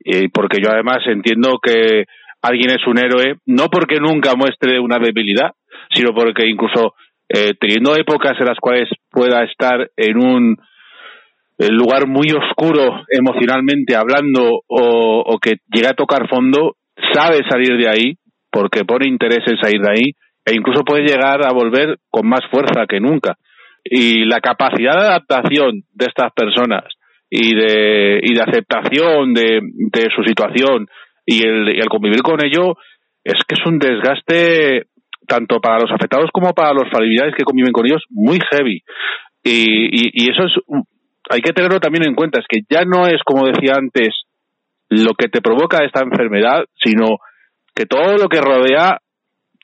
Y porque yo además entiendo que alguien es un héroe no porque nunca muestre una debilidad, sino porque incluso eh, teniendo épocas en las cuales pueda estar en un lugar muy oscuro emocionalmente hablando o, que llegue a tocar fondo, sabe salir de ahí porque pone interés en salir de ahí e incluso puede llegar a volver con más fuerza que nunca. Y la capacidad de adaptación de estas personas y de, y de aceptación de, de su situación y el, y el convivir con ello es que es un desgaste tanto para los afectados como para los familiares que conviven con ellos, muy heavy. Y, y, eso es, hay que tenerlo también en cuenta, es que ya no es, como decía antes, lo que te provoca esta enfermedad, sino que todo lo que rodea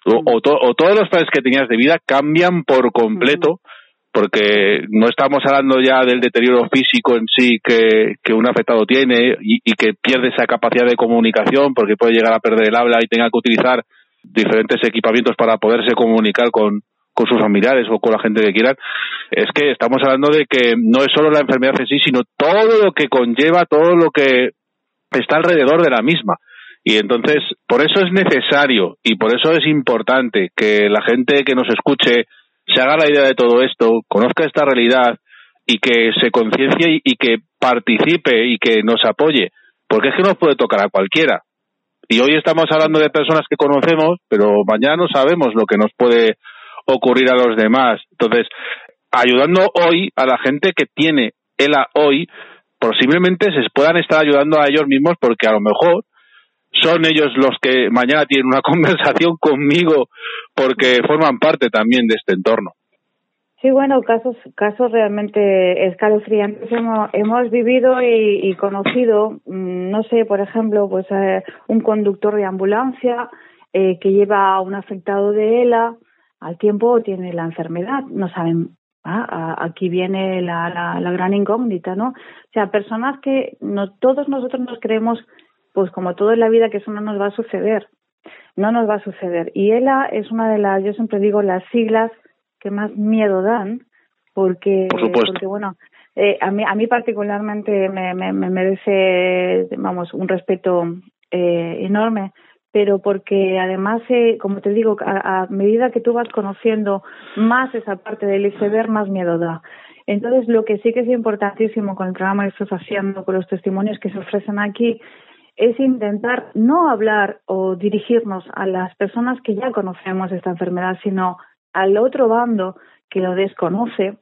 o, o, o todos los planes que tenías de vida cambian por completo, porque no estamos hablando ya del deterioro físico en sí que, que un afectado tiene y, y que pierde esa capacidad de comunicación porque puede llegar a perder el habla y tenga que utilizar diferentes equipamientos para poderse comunicar con, con sus familiares o con la gente que quieran, es que estamos hablando de que no es solo la enfermedad en sí, sino todo lo que conlleva, todo lo que está alrededor de la misma. Y entonces, por eso es necesario y por eso es importante que la gente que nos escuche se haga la idea de todo esto, conozca esta realidad y que se conciencie y que participe y que nos apoye, porque es que nos puede tocar a cualquiera. Y hoy estamos hablando de personas que conocemos, pero mañana no sabemos lo que nos puede ocurrir a los demás. Entonces, ayudando hoy a la gente que tiene ELA hoy, posiblemente se puedan estar ayudando a ellos mismos porque a lo mejor son ellos los que mañana tienen una [LAUGHS] conversación conmigo porque forman parte también de este entorno. Sí, bueno, casos, casos realmente escalofriantes hemos, hemos vivido y, y conocido, mm, no sé, por ejemplo, pues eh, un conductor de ambulancia eh, que lleva a un afectado de ELA, al tiempo tiene la enfermedad, no saben, ah, aquí viene la, la, la gran incógnita, ¿no? O sea, personas que no, todos nosotros nos creemos, pues como todo en la vida, que eso no nos va a suceder, no nos va a suceder. Y ELA es una de las, yo siempre digo, las siglas que más miedo dan, porque, porque bueno, eh, a, mí, a mí particularmente me, me, me merece, vamos, un respeto eh, enorme, pero porque además, eh, como te digo, a, a, medida que tú vas conociendo más esa parte del iceberg, más miedo da. Entonces, lo que sí que es importantísimo con el programa que estás haciendo, con los testimonios que se ofrecen aquí, es intentar no hablar o dirigirnos a las personas que ya conocemos esta enfermedad, sino al otro bando que lo desconoce,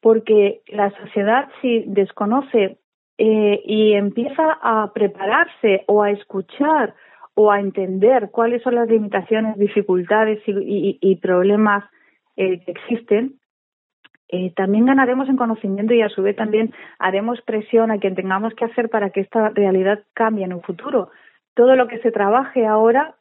porque la sociedad si desconoce eh, y empieza a prepararse o a escuchar o a entender cuáles son las limitaciones, dificultades y, problemas eh, que existen, eh, también ganaremos en conocimiento y a su vez también haremos presión a quien tengamos que hacer para que esta realidad cambie en un futuro. Todo lo que se trabaje ahora,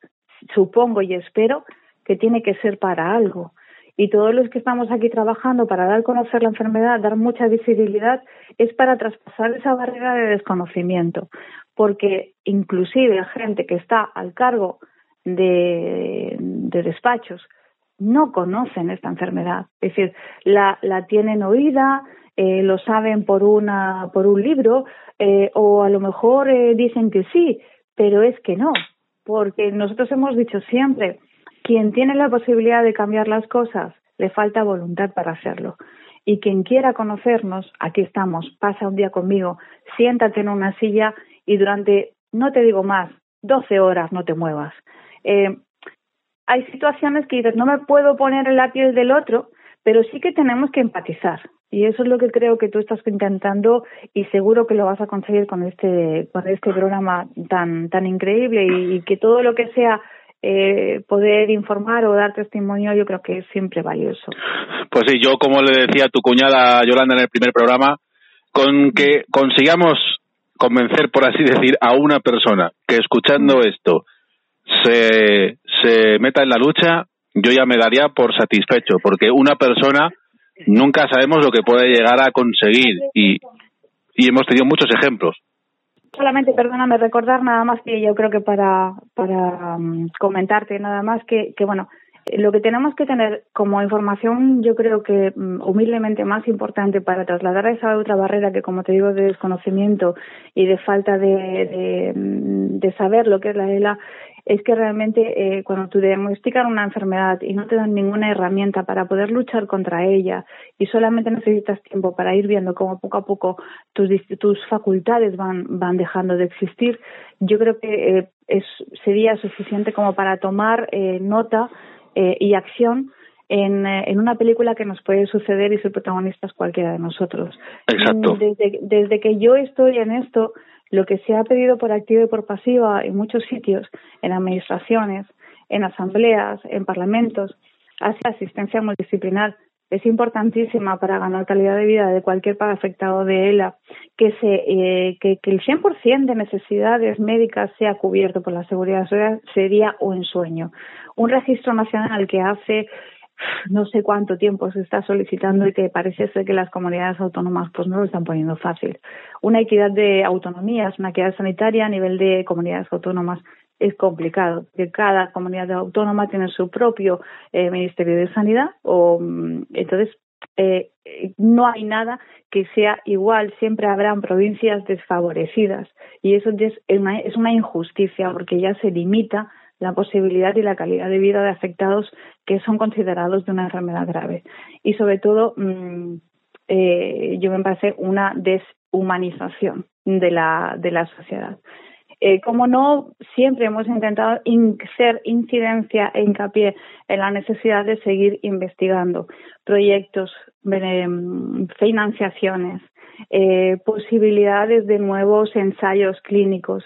supongo y espero que tiene que ser para algo. Y todos los que estamos aquí trabajando para dar a conocer la enfermedad, dar mucha visibilidad, es para traspasar esa barrera de desconocimiento. Porque inclusive gente que está al cargo de, de despachos no conocen esta enfermedad. Es decir, la, la tienen oída, eh, lo saben por, una, por un libro eh, o a lo mejor eh, dicen que sí, pero es que no, porque nosotros hemos dicho siempre, quien tiene la posibilidad de cambiar las cosas, le falta voluntad para hacerlo. Y quien quiera conocernos, aquí estamos, pasa un día conmigo, siéntate en una silla y durante, no te digo más, 12 horas no te muevas. Eh, hay situaciones que dices, no me puedo poner en la piel del otro, pero sí que tenemos que empatizar. Y eso es lo que creo que tú estás intentando y seguro que lo vas a conseguir con este, con este programa tan, tan increíble y, y que todo lo que sea eh, poder informar o dar testimonio yo creo que es siempre valioso. Pues sí, yo como le decía a tu cuñada Yolanda en el primer programa, con que consigamos convencer, por así decir, a una persona que escuchando esto se, se meta en la lucha, yo ya me daría por satisfecho, porque una persona nunca sabemos lo que puede llegar a conseguir y, y hemos tenido muchos ejemplos. Solamente, perdóname, recordar nada más que yo creo que para, para um, comentarte nada más que, que, bueno, lo que tenemos que tener como información, yo creo que um, humildemente más importante para trasladar a esa otra barrera que, como te digo, de desconocimiento y de falta de, de, de saber lo que es la ELA, es que realmente eh, cuando te diagnostican una enfermedad y no te dan ninguna herramienta para poder luchar contra ella y solamente necesitas tiempo para ir viendo cómo poco a poco tus, tus facultades van, van dejando de existir, yo creo que eh, es, sería suficiente como para tomar eh, nota eh, y acción en, eh, en, una película que nos puede suceder y ser protagonistas cualquiera de nosotros. Exacto. Desde, desde que yo estoy en esto, lo que se ha pedido por activa y por pasiva en muchos sitios, en administraciones, en asambleas, en parlamentos, hace asistencia multidisciplinar. Es importantísima para ganar calidad de vida de cualquier afectado de ELA que, se, eh, que, que el 100% de necesidades médicas sea cubierto por la seguridad social sería un sueño. Un registro nacional que hace no sé cuánto tiempo se está solicitando y que parece ser que las comunidades autónomas pues no lo están poniendo fácil. Una equidad de autonomías, una equidad sanitaria a nivel de comunidades autónomas es complicado, que cada comunidad autónoma tiene su propio eh, Ministerio de Sanidad o mm, entonces eh, no hay nada que sea igual, siempre habrán provincias desfavorecidas y eso es es una injusticia porque ya se limita la posibilidad y la calidad de vida de afectados que son considerados de una enfermedad grave. Y sobre todo, mmm, eh, yo me parece una deshumanización de la, de la sociedad. Eh, como no, siempre hemos intentado hacer incidencia e hincapié en la necesidad de seguir investigando proyectos, eh, financiaciones, posibilidades de nuevos ensayos clínicos,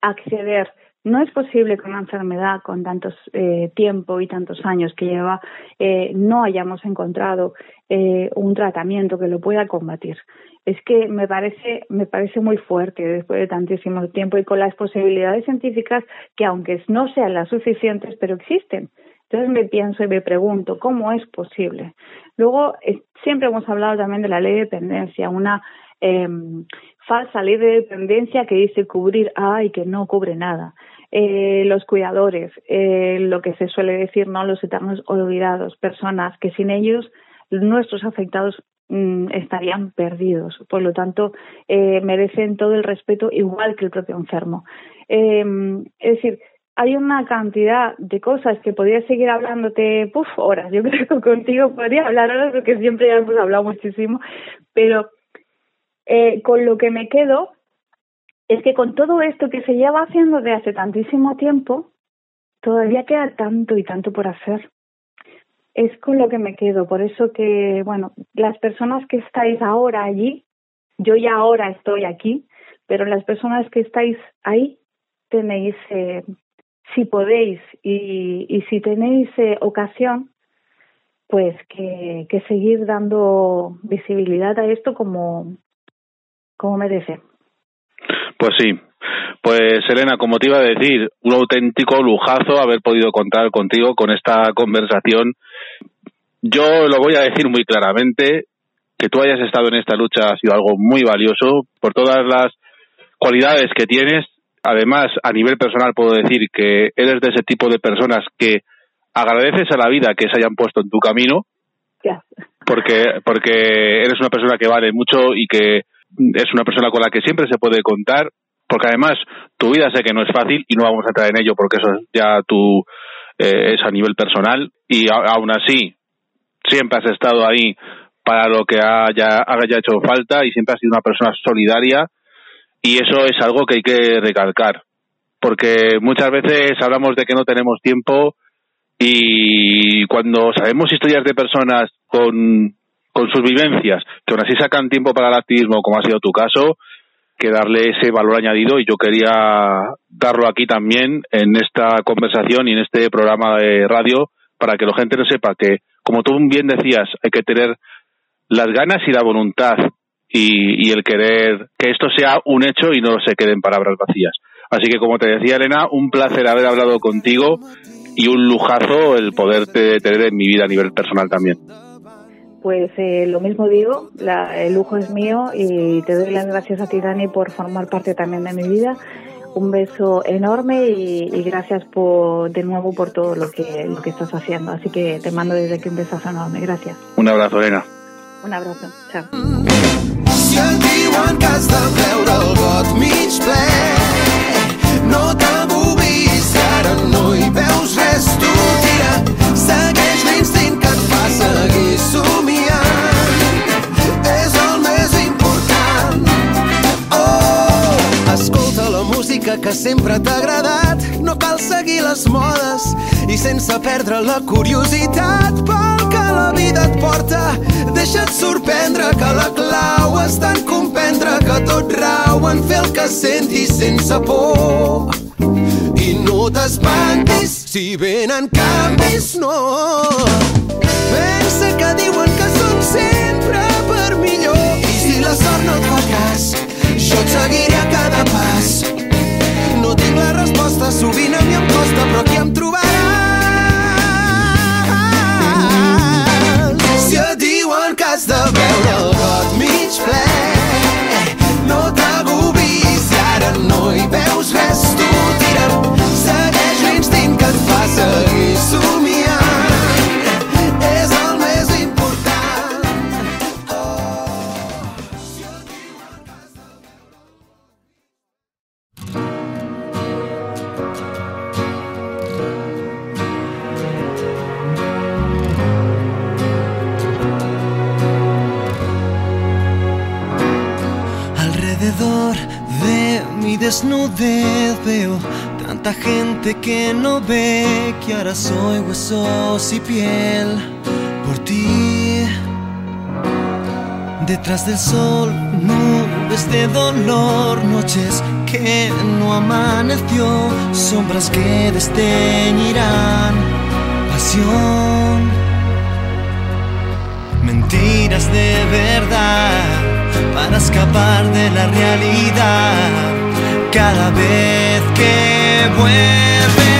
acceder no es posible que una enfermedad con tantos eh, tiempo y tantos años que lleva eh, no hayamos encontrado eh, un tratamiento que lo pueda combatir. Es que me parece, me parece muy fuerte después de tantísimo tiempo y con las posibilidades científicas que aunque no sean las suficientes, pero existen. Entonces me pienso y me pregunto, ¿cómo es posible? Luego, eh, siempre hemos hablado también de la ley de dependencia, una eh, falsa ley de dependencia que dice cubrir A y que no cubre nada. Eh, los cuidadores, eh, lo que se suele decir, ¿no? Los eternos olvidados, personas que sin ellos nuestros afectados mm, estarían perdidos. Por lo tanto, eh, merecen todo el respeto igual que el propio enfermo. Eh, es decir, hay una cantidad de cosas que podría seguir hablándote, puf, horas. Yo creo que contigo podría hablar horas porque siempre ya hemos hablado muchísimo, pero eh, con lo que me quedo es que con todo esto que se lleva haciendo de hace tantísimo tiempo, todavía queda tanto y tanto por hacer. Es con lo que me quedo. Por eso que, bueno, las personas que estáis ahora allí, yo ya ahora estoy aquí, pero las personas que estáis ahí tenéis, eh, si podéis y, y si tenéis eh, ocasión, pues que, que seguir dando visibilidad a esto como, como merece. Pues sí. Pues Elena, como te iba a decir, un auténtico lujazo haber podido contar contigo con esta conversación. Yo lo voy a decir muy claramente, que tú hayas estado en esta lucha ha sido algo muy valioso por todas las cualidades que tienes. Además, a nivel personal puedo decir que eres de ese tipo de personas que agradeces a la vida que se hayan puesto en tu camino. Porque, porque eres una persona que vale mucho y que es una persona con la que siempre se puede contar, porque además tu vida sé que no es fácil y no vamos a entrar en ello porque eso ya tú eh, es a nivel personal y aún así siempre has estado ahí para lo que haya, haya hecho falta y siempre has sido una persona solidaria y eso es algo que hay que recalcar porque muchas veces hablamos de que no tenemos tiempo y cuando sabemos historias de personas con con sus vivencias, que aún así sacan tiempo para el activismo, como ha sido tu caso, que darle ese valor añadido y yo quería darlo aquí también en esta conversación y en este programa de radio para que la gente no sepa que, como tú bien decías, hay que tener las ganas y la voluntad y, el querer que esto sea un hecho y no se queden palabras vacías. Así que, como te decía Elena, un placer haber hablado contigo y un lujazo el poderte tener en mi vida a nivel personal también. Pues eh, lo mismo digo, la, el lujo es mío y te doy las gracias a ti, Dani, por formar parte también de mi vida. Un beso enorme y, y gracias por, de nuevo por todo lo que, lo que estás haciendo. Así que te mando desde aquí un besazo enorme. Gracias. Un abrazo, Elena. Un abrazo. Chao. No ara no hi veus res, tu música que sempre t'ha agradat, no cal seguir les modes i sense perdre la curiositat pel que la vida et porta. Deixa't sorprendre que la clau està en comprendre que tot rau en fer el que sentis sense por. I no t'espantis si venen canvis, no. Pensa que diuen que són sempre per millor. I si la sort no et fa cas, jo et seguiré a cada pas. Resposta, sovint a mi em costa, però aquí em trobaràs. Si et diuen que has de veure el got mig ple, Alrededor de mi desnudez veo tanta gente que no ve que ahora soy huesos y piel por ti. Detrás del sol, nubes de dolor, noches que no amaneció, sombras que desteñirán pasión. Mentiras de verdad para escapar de la realidad. Cada vez que vuelves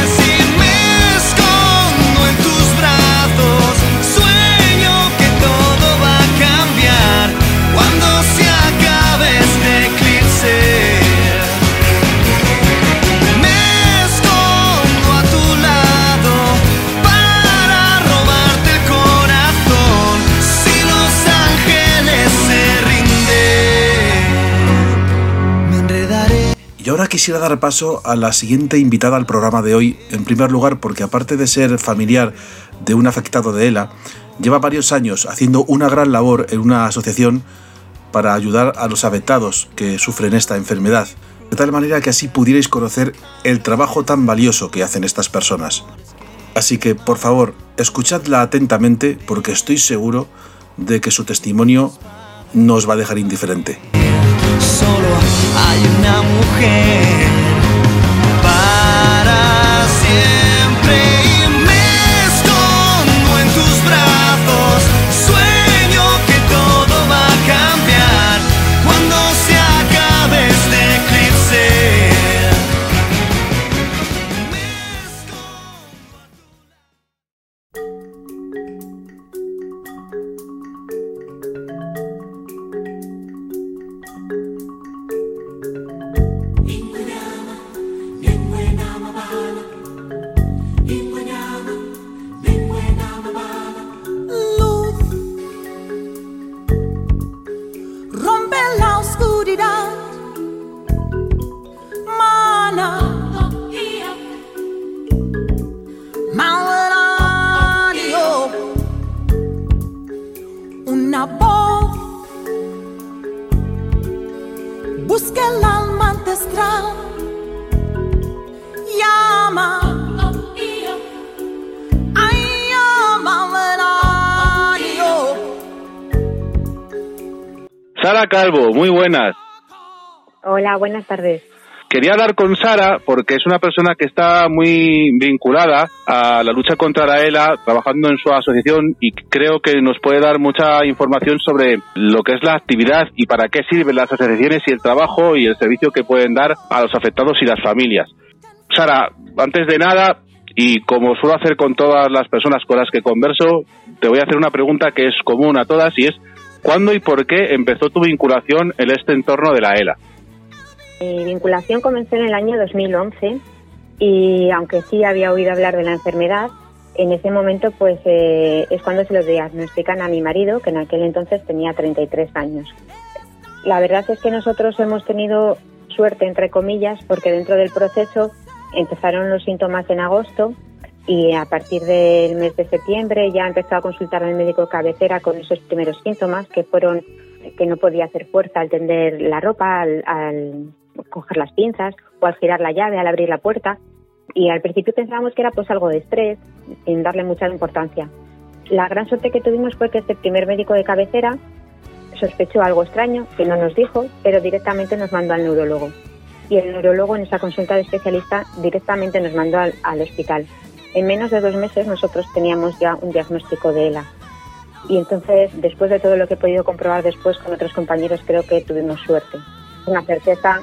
ahora quisiera dar paso a la siguiente invitada al programa de hoy, en primer lugar porque aparte de ser familiar de un afectado de ELA, lleva varios años haciendo una gran labor en una asociación para ayudar a los afectados que sufren esta enfermedad, de tal manera que así pudierais conocer el trabajo tan valioso que hacen estas personas. Así que, por favor, escuchadla atentamente porque estoy seguro de que su testimonio no os va a dejar indiferente. Solo hay una mujer buenas. Hola, buenas tardes. Quería hablar con Sara porque es una persona que está muy vinculada a la lucha contra la ELA, trabajando en su asociación y creo que nos puede dar mucha información sobre lo que es la actividad y para qué sirven las asociaciones y el trabajo y el servicio que pueden dar a los afectados y las familias. Sara, antes de nada, y como suelo hacer con todas las personas con las que converso, te voy a hacer una pregunta que es común a todas y es ¿cuándo y por qué empezó tu vinculación en este entorno de la ELA? Mi vinculación comenzó en el año 2011 y aunque sí había oído hablar de la enfermedad, en ese momento pues eh, es cuando se lo diagnostican a mi marido, que en aquel entonces tenía 33 años. La verdad es que nosotros hemos tenido suerte, entre comillas, porque dentro del proceso empezaron los síntomas en agosto y a partir del mes de septiembre ya empezó a consultar al médico cabecera con esos primeros síntomas que fueron que no podía hacer fuerza al tender la ropa, al, coger las pinzas o al girar la llave, al abrir la puerta. Y al principio pensábamos que era pues algo de estrés, sin darle mucha importancia. La gran suerte que tuvimos fue que este primer médico de cabecera sospechó algo extraño, que no nos dijo, pero directamente nos mandó al neurólogo. Y el neurólogo en esa consulta de especialista directamente nos mandó al hospital. En menos de dos meses nosotros teníamos ya un diagnóstico de ELA. Y entonces, después de todo lo que he podido comprobar después con otros compañeros, creo que tuvimos suerte. Una certeza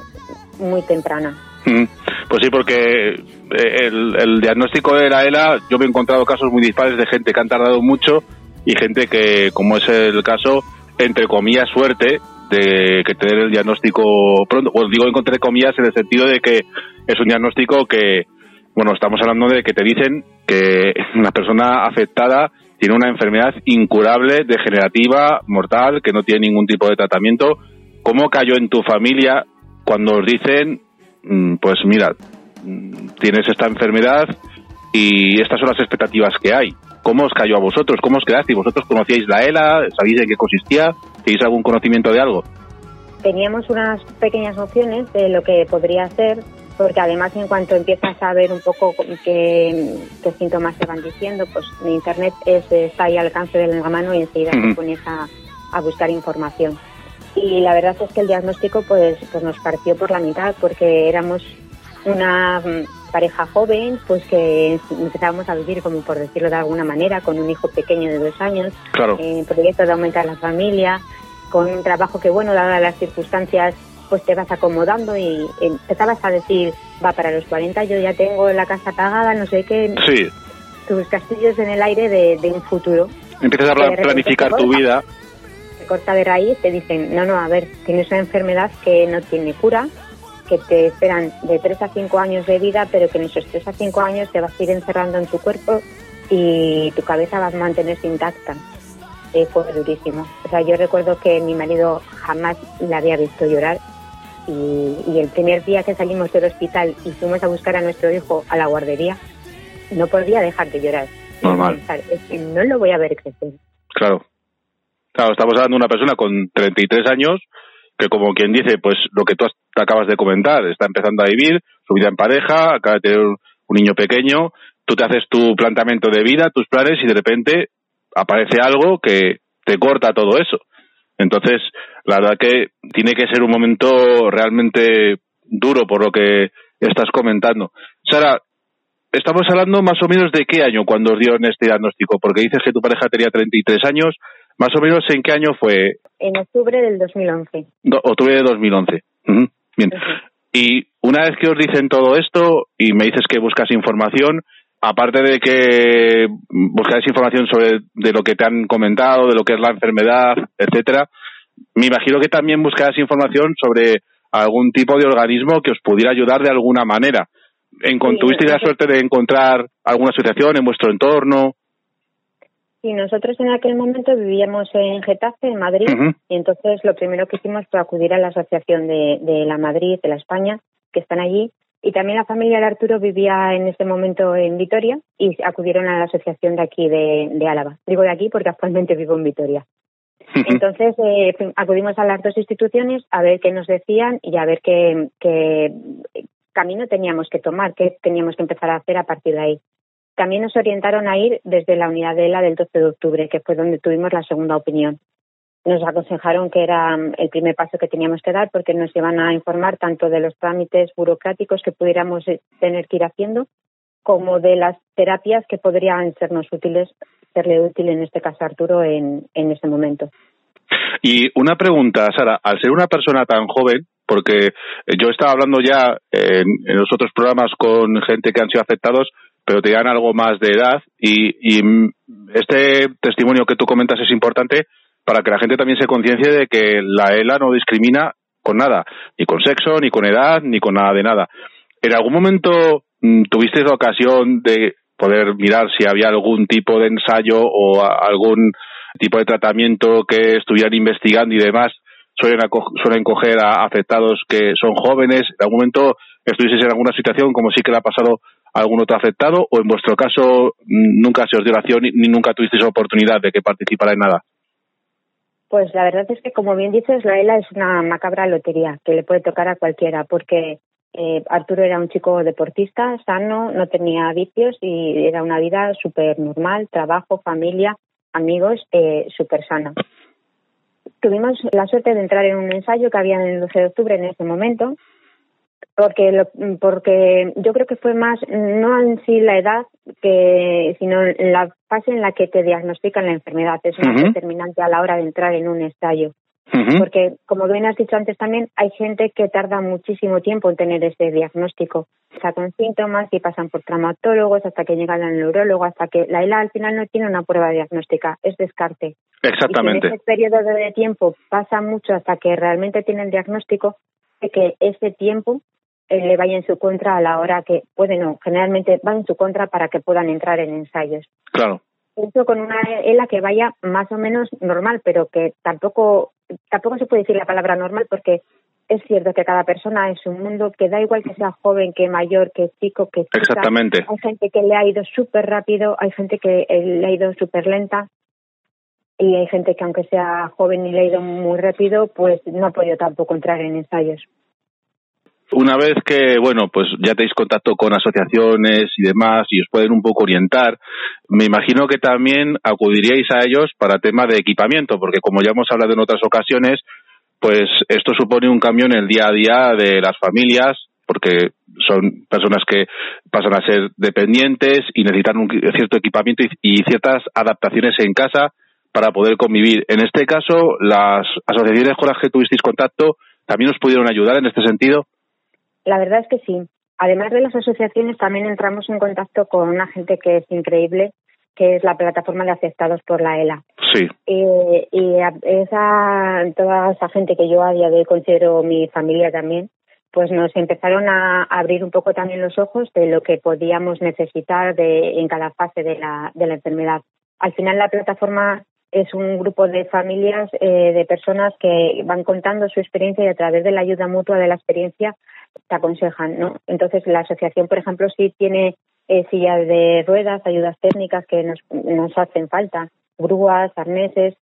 muy temprana. Mm, Pues sí, porque eh, el, el diagnóstico de la ELA, yo me he encontrado casos muy dispares de gente que han tardado mucho y gente que, como es el caso, entre comillas, suerte de que tener el diagnóstico pronto. Os digo entre comillas en el sentido de que es un diagnóstico que, bueno, estamos hablando de que te dicen que una persona afectada tiene una enfermedad incurable, degenerativa, mortal, que no tiene ningún tipo de tratamiento. ¿Cómo cayó en tu familia cuando os dicen, mm, pues mira, mm, tienes esta enfermedad y estas son las expectativas que hay? ¿Cómo os cayó a vosotros? ¿Cómo os quedasteis? ¿Vosotros conocíais la ELA? ¿Sabíais en qué consistía? ¿Tenéis algún conocimiento de algo? Teníamos unas pequeñas nociones de lo que podría ser, porque además en cuanto empiezas a ver un poco qué, qué síntomas se van diciendo, pues en Internet es, está ahí al alcance de la mano y enseguida te pones a, a buscar información. Y la verdad es que el diagnóstico pues, pues nos partió por la mitad, porque éramos una mm, pareja joven, pues que empezábamos a vivir, como por decirlo de alguna manera, con un hijo pequeño de dos años, Claro. eh, proyecto de aumentar la familia, con un trabajo que, bueno, dadas las circunstancias, pues te vas acomodando y empezabas a decir, va para los 40, yo ya tengo la casa pagada, no sé qué, Sí, tus castillos en el aire de, de un futuro. empiezas a planificar tu vida. Te corta de raíz, te dicen, no, no, a ver, tienes una enfermedad que no tiene cura, que te esperan de 3 a 5 años de vida, pero que en esos 3 a 5 años te vas a ir encerrando en tu cuerpo y tu cabeza va a mantenerse intacta. Eh, fue durísimo. O sea, yo recuerdo que mi marido jamás la había visto llorar y, y el primer día que salimos del hospital y fuimos a buscar a nuestro hijo a la guardería, no podía dejar de llorar. Normal. Es que no lo voy a ver crecer. Claro. Claro, estamos hablando de una persona con 33 años que, como quien dice, pues lo que tú has- acabas de comentar, está empezando a vivir su vida en pareja, acaba de tener un un niño pequeño, tú te haces tu planteamiento de vida, tus planes y de repente aparece algo que te corta todo eso. Entonces, la verdad que tiene que ser un momento realmente duro por lo que estás comentando. Sara, estamos hablando más o menos de qué año cuando os dieron este diagnóstico, porque dices que tu pareja tenía 33 años, más o menos en qué año fue, En octubre del 2011. Do- octubre de 2011. Ujú, Bien. Y una vez que os dicen todo esto y me dices que buscas información, aparte de que buscáis información sobre de lo que te han comentado, de lo que es la enfermedad, etcétera, me imagino que también buscarás información sobre algún tipo de organismo que os pudiera ayudar de alguna manera. ¿Tuvisteis la suerte de encontrar alguna asociación en vuestro entorno? Sí, nosotros en aquel momento vivíamos en Getafe, en Madrid, y entonces lo primero que hicimos fue acudir a la asociación de, de la Madrid, de la España, que están allí, y también la familia de Arturo vivía en ese momento en Vitoria y acudieron a la asociación de aquí de, de Álava. Digo de aquí porque actualmente vivo en Vitoria. [LAUGHS] Entonces eh, acudimos a las dos instituciones a ver qué nos decían y a ver qué, qué camino teníamos que tomar, qué teníamos que empezar a hacer a partir de ahí. También nos orientaron a ir desde la unidad de ELA del 12 de octubre, que fue donde tuvimos la segunda opinión. Nos aconsejaron que era mm, el primer paso que teníamos que dar porque nos iban a informar tanto de los trámites burocráticos que pudiéramos eh, tener que ir haciendo como de las terapias que podrían sernos útiles, serle útil en este caso Arturo en, en ese momento. Y una pregunta, Sara, al ser una persona tan joven, porque yo estaba hablando ya en, en los otros programas con gente que han sido afectados, pero tenían algo más de edad, y, y mm, este testimonio que tú comentas es importante para que la gente también se conciencie de que la ELA no discrimina con nada, ni con sexo, ni con edad, ni con nada de nada. ¿En algún momento mm, tuvisteis la ocasión de poder mirar si había algún tipo de ensayo o algún tipo de tratamiento que estuvieran investigando y demás? Suelen, suelen coger a afectados que son jóvenes. ¿En algún momento estuvisteis en alguna situación como sí que le ha pasado a algún otro afectado o en vuestro caso mm, nunca se os dio la acción ni nunca tuvisteis oportunidad de que participara en nada? Pues la verdad es que, como bien dices, la ELA es una macabra lotería que le puede tocar a cualquiera, porque eh, Arturo era un chico deportista, sano, no tenía vicios y era una vida súper normal, trabajo, familia, amigos, eh, súper sana. Tuvimos la suerte de entrar en un ensayo que había en el 12 de octubre en ese momento, porque lo, porque yo creo que fue más no en sí la edad que sino la fase en la que te diagnostican la enfermedad es más Ujú. determinante a la hora de entrar en un Ujú. porque como bien has dicho antes también hay gente que tarda muchísimo tiempo en tener ese diagnóstico con síntomas y pasan por traumatólogos hasta que llegan al neurólogo hasta que la ELA al final no tiene una prueba diagnóstica es descarte Exactamente. y si en ese periodo de tiempo pasa mucho hasta que realmente tiene el diagnóstico, que ese tiempo eh, le vaya en su contra a la hora que puede, no, generalmente va en su contra para que puedan entrar en ensayos. Claro. Eso con una ELA que vaya más o menos normal, pero que tampoco, tampoco se puede decir la palabra normal porque es cierto que cada persona es un mundo que da igual que sea joven, que mayor, que chico, que chica. Exactamente. Hay gente que le ha ido súper rápido, hay gente que eh, le ha ido súper lenta y hay gente que aunque sea joven y le ha ido muy rápido, pues no ha podido tampoco entrar en ensayos. Una vez que, bueno, pues ya tenéis contacto con asociaciones y demás y os pueden un poco orientar, me imagino que también acudiríais a ellos para tema de equipamiento, porque como ya hemos hablado en otras ocasiones, pues esto supone un cambio en el día a día de las familias, porque son personas que pasan a ser dependientes y necesitan un cierto equipamiento y, y ciertas adaptaciones en casa para poder convivir. En este caso, las asociaciones con las que tuvisteis contacto también os pudieron ayudar en este sentido. La verdad es que sí. Además de las asociaciones, también entramos en contacto con una gente que es increíble, que es la plataforma de afectados por la ELA. Sí, Eh, y a- esa, toda esa gente que yo a día de hoy considero mi familia también, pues nos empezaron a abrir un poco también los ojos de lo que podíamos necesitar de, en cada fase de la, de la enfermedad. Al final la plataforma es un grupo de familias, eh, de personas que van contando su experiencia y a través de la ayuda mutua de la experiencia te aconsejan, ¿no? Entonces la asociación, por ejemplo, sí tiene eh, sillas de ruedas, ayudas técnicas que nos, nos hacen falta, grúas, arneses,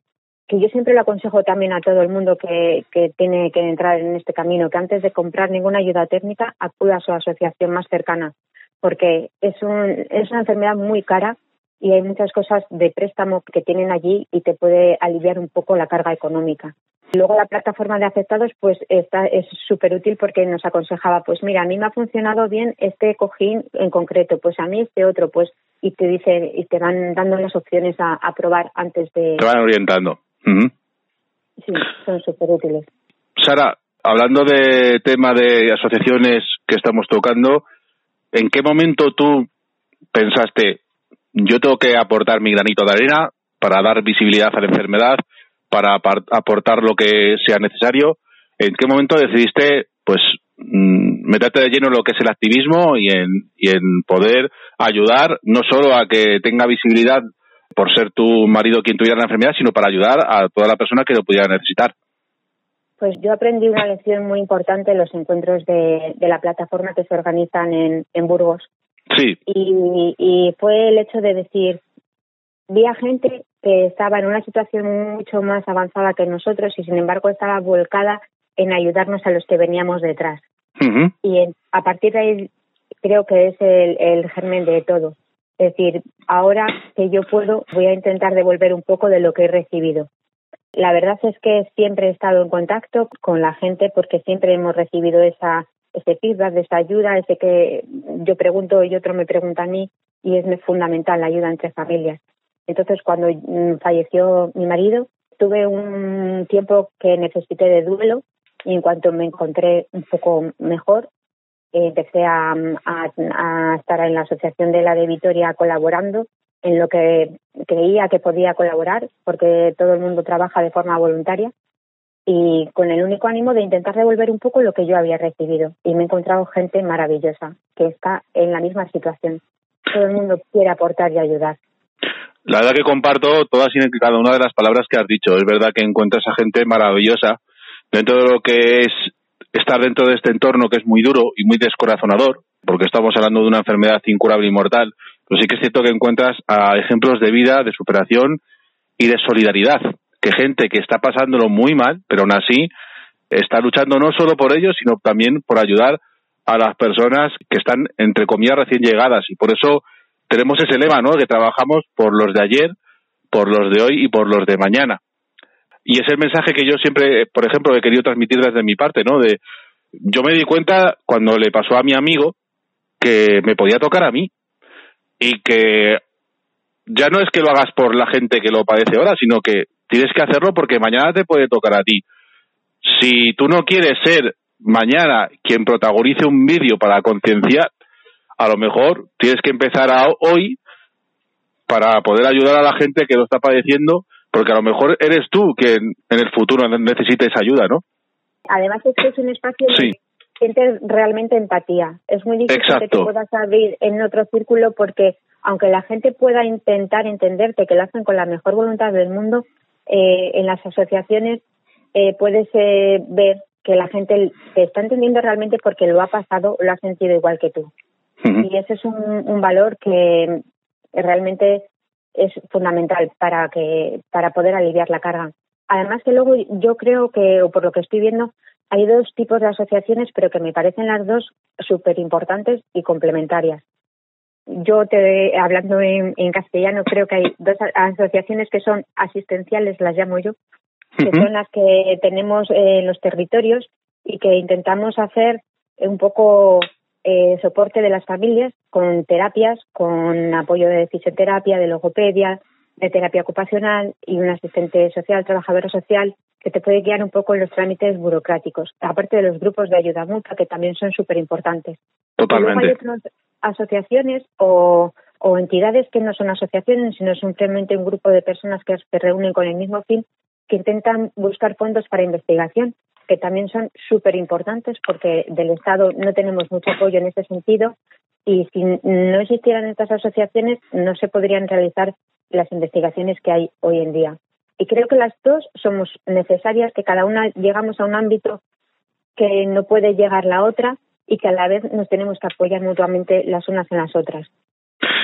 que yo siempre le aconsejo también a todo el mundo que, que tiene que entrar en este camino, que antes de comprar ninguna ayuda técnica acuda a su asociación más cercana, porque es, un, es una enfermedad muy cara y hay muchas cosas de préstamo que tienen allí y te puede aliviar un poco la carga económica. Luego la plataforma de afectados pues está, es súper útil porque nos aconsejaba, pues mira, a mí me ha funcionado bien este cojín en concreto, pues a mí este otro, pues y te dice y te van dando las opciones a, a probar antes de... Te van orientando. Sí, son súper útiles. Sara, hablando de tema de asociaciones que estamos tocando, ¿en qué momento tú pensaste, yo tengo que aportar mi granito de arena para dar visibilidad a la enfermedad, para aportar lo que sea necesario? ¿En qué momento decidiste, pues, mm, meterte de lleno en lo que es el activismo y en, poder ayudar no solo a que tenga visibilidad por ser tu marido quien tuviera la enfermedad, sino para ayudar a toda la persona que lo pudiera necesitar? Pues yo aprendí una lección muy importante en los encuentros de, la plataforma que se organizan en Burgos. Sí, Y, y fue el hecho de decir, vi a gente que estaba en una situación mucho más avanzada que nosotros y sin embargo estaba volcada en ayudarnos a los que veníamos detrás. Y en- a partir de ahí creo que es el, el germen de todo. Es decir, ahora que yo puedo, voy a intentar devolver un poco de lo que he recibido. La verdad es que siempre he estado en contacto con la gente porque siempre hemos recibido esa ese feedback, de esa ayuda, ese que yo pregunto y otro me pregunta a mí y es fundamental la ayuda entre familias. Entonces, cuando mm, falleció mi marido, tuve un tiempo que necesité de duelo y en cuanto me encontré un poco mejor, eh, empecé a, a- a estar en la Asociación de la de Vitoria colaborando en lo que creía que podía colaborar, porque todo el mundo trabaja de forma voluntaria y con el único ánimo de intentar devolver un poco lo que yo había recibido. Y me he encontrado gente maravillosa que está en la misma situación. Todo el mundo quiere aportar y ayudar. La verdad que comparto todas y cada una de las palabras que has dicho. Es verdad que encuentras a gente maravillosa dentro de lo que es estar dentro de este entorno que es muy duro y muy descorazonador, porque estamos hablando de una enfermedad incurable y mortal, pero sí que es cierto que encuentras a ejemplos de vida, de superación y de solidaridad, que gente que está pasándolo muy mal, pero aún así está luchando no solo por ellos, sino también por ayudar a las personas que están, entre comillas, recién llegadas. Y por eso tenemos ese lema, ¿no? Que trabajamos por los de ayer, por los de hoy y por los de mañana. Y es el mensaje que yo siempre, por ejemplo, he querido transmitir desde mi parte, ¿no? De, yo me di cuenta cuando le pasó a mi amigo que me podía tocar a mí y que ya no es que lo hagas por la gente que lo padece ahora, sino que tienes que hacerlo porque mañana te puede tocar a ti. Si tú no quieres ser mañana quien protagonice un vídeo para concienciar, a lo mejor tienes que empezar a hoy para poder ayudar a la gente que lo está padeciendo, porque a lo mejor eres tú quien en el futuro necesites ayuda, ¿no? Además es que es un espacio Sí. donde sientes realmente empatía. Es muy difícil que te puedas abrir en otro círculo porque aunque la gente pueda intentar entenderte, que lo hacen con la mejor voluntad del mundo, eh, en las asociaciones eh, puedes eh, ver que la gente te está entendiendo realmente porque lo ha pasado, lo ha sentido igual que tú. Y ese es un, un valor que realmente es fundamental para que para poder aliviar la carga. Además que luego yo creo que, o por lo que estoy viendo, hay dos tipos de asociaciones, pero que me parecen las dos súper importantes y complementarias. Yo te hablando en, en castellano creo que hay dos asociaciones que son asistenciales, las llamo yo, que son las que tenemos eh, en los territorios y que intentamos hacer un poco eh, soporte de las familias con terapias, con apoyo de fisioterapia, de logopedia, de terapia ocupacional y un asistente social, trabajadora social, que te puede guiar un poco en los trámites burocráticos, aparte de los grupos de ayuda mutua, que también son súper importantes. Y luego hay Totalmente. Asociaciones o, o entidades que no son asociaciones, sino simplemente un grupo de personas que se reúnen con el mismo fin, que intentan buscar fondos para investigación, que también son súper importantes porque del Estado no tenemos mucho apoyo en ese sentido y si no existieran estas asociaciones no se podrían realizar las investigaciones que hay hoy en día. Y creo que las dos somos necesarias, que cada una llegamos a un ámbito que no puede llegar la otra y que a la vez nos tenemos que apoyar mutuamente las unas en las otras.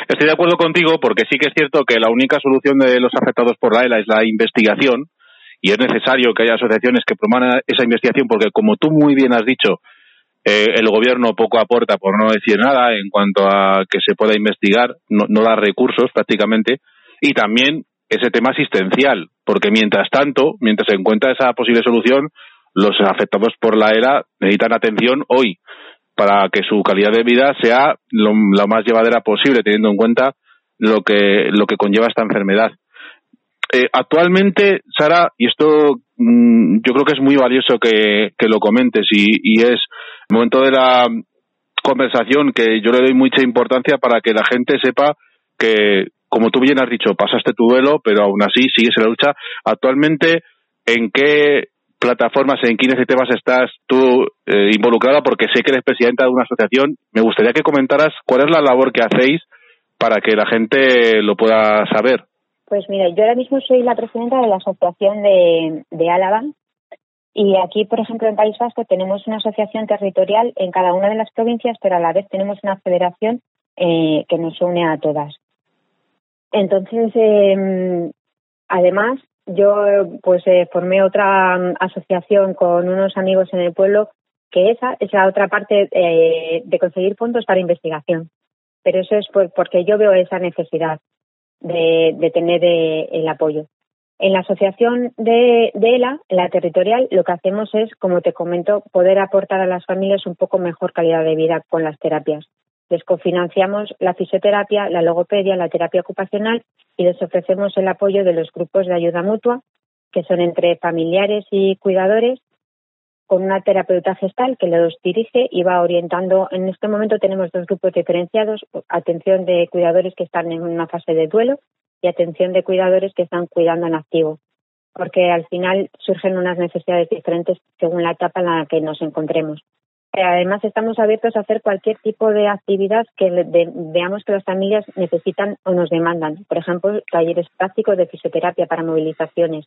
Estoy de acuerdo contigo porque sí que es cierto que la única solución de los afectados por la ELA es la investigación y es necesario que haya asociaciones que promuevan esa investigación porque, como tú muy bien has dicho, eh, el gobierno poco aporta, por no decir nada, en cuanto a que se pueda investigar, no, no da recursos prácticamente, y también ese tema asistencial, porque mientras tanto, mientras se encuentra esa posible solución, los afectados por la ERA necesitan atención hoy para que su calidad de vida sea lo, lo más llevadera posible, teniendo en cuenta lo que, lo que conlleva esta enfermedad. Eh, actualmente, Sara, y esto mm, yo creo que es muy valioso que, que lo comentes, y, y es el momento de la conversación que yo le doy mucha importancia para que la gente sepa que, como tú bien has dicho, pasaste tu duelo, pero aún así sigues en la lucha. Actualmente, ¿en qué plataformas, en qué iniciativas estás tú eh, involucrada? Porque sé que eres presidenta de una asociación. Me gustaría que comentaras cuál es la labor que hacéis para que la gente lo pueda saber. Pues mira, yo ahora mismo soy la presidenta de la Asociación de, de Álava y aquí, por ejemplo, en País Vasco tenemos una asociación territorial en cada una de las provincias, pero a la vez tenemos una federación eh, que nos une a todas. Entonces, eh, además, yo pues eh, formé otra mm, asociación con unos amigos en el pueblo que esa es la otra parte eh, de conseguir fondos para investigación. Pero eso es por, porque yo veo esa necesidad de, de tener eh, el apoyo. En la asociación de, de ELA, la territorial, lo que hacemos es, como te comento, poder aportar a las familias un poco mejor calidad de vida con las terapias. Les cofinanciamos la fisioterapia, la logopedia, la terapia ocupacional y les ofrecemos el apoyo de los grupos de ayuda mutua, que son entre familiares y cuidadores, con una terapeuta gestal que los dirige y va orientando. En este momento tenemos dos grupos diferenciados, atención de cuidadores que están en una fase de duelo y atención de cuidadores que están cuidando en activo, porque al final surgen unas necesidades diferentes según la etapa en la que nos encontremos. Eh, Además, estamos abiertos a hacer cualquier tipo de actividad que de- veamos que las familias necesitan o nos demandan. Por ejemplo, talleres prácticos de fisioterapia para movilizaciones.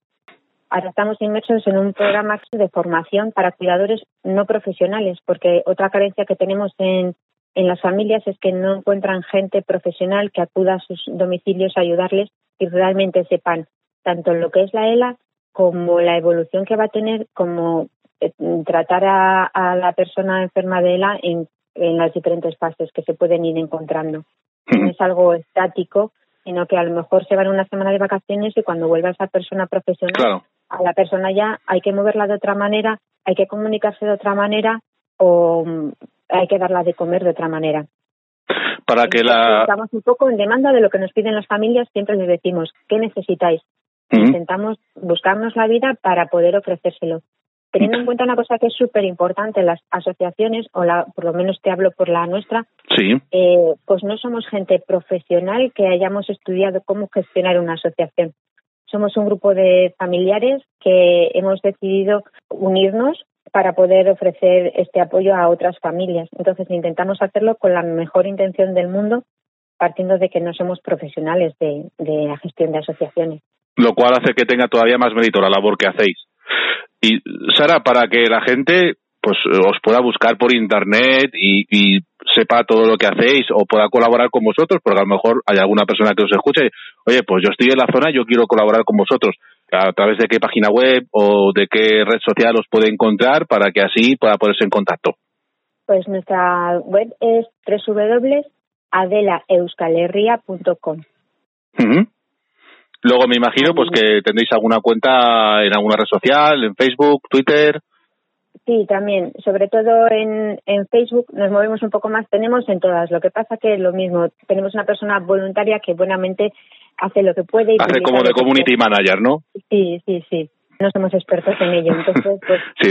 Ahora estamos inmersos en un programa de formación para cuidadores no profesionales, porque otra carencia que tenemos en, en las familias es que no encuentran gente profesional que acuda a sus domicilios a ayudarles y realmente sepan tanto lo que es la ELA como la evolución que va a tener, como tratar a, a la persona enferma de ELA en, en las diferentes fases que se pueden ir encontrando. No es algo estático, sino que a lo mejor se van una semana de vacaciones y cuando vuelva esa persona profesional, Claro. a la persona ya hay que moverla de otra manera, hay que comunicarse de otra manera o mm, hay que darla de comer de otra manera. Para que Entonces, la. Estamos un poco en demanda de lo que nos piden las familias, siempre les decimos, ¿qué necesitáis? Intentamos buscarnos la vida para poder ofrecérselo. Teniendo en cuenta una cosa que es súper importante, las asociaciones, o la, por lo menos te hablo por la nuestra, Sí. eh, pues no somos gente profesional que hayamos estudiado cómo gestionar una asociación. Somos un grupo de familiares que hemos decidido unirnos para poder ofrecer este apoyo a otras familias. Entonces intentamos hacerlo con la mejor intención del mundo, partiendo de que no somos profesionales de, de la gestión de asociaciones. lo cual hace que tenga todavía más mérito la labor que hacéis. Y Sara, para que la gente pues os pueda buscar por internet y, y sepa todo lo que hacéis o pueda colaborar con vosotros, porque a lo mejor hay alguna persona que os escuche, oye, pues yo estoy en la zona, yo quiero colaborar con vosotros. ¿A través de qué página web o de qué red social os puede encontrar para que así pueda ponerse en contacto? Pues nuestra web es www.adelaeuskalherria.com. Luego me imagino pues que tendréis alguna cuenta en alguna red social, en Facebook, Twitter. Sí, también, sobre todo en, en Facebook nos movemos un poco más, tenemos en todas, lo que pasa que es lo mismo, tenemos una persona voluntaria que buenamente hace lo que puede y Hace como de que community manager, ¿no? Sí, sí, sí, no somos expertos en ello, entonces pues [LAUGHS] Sí.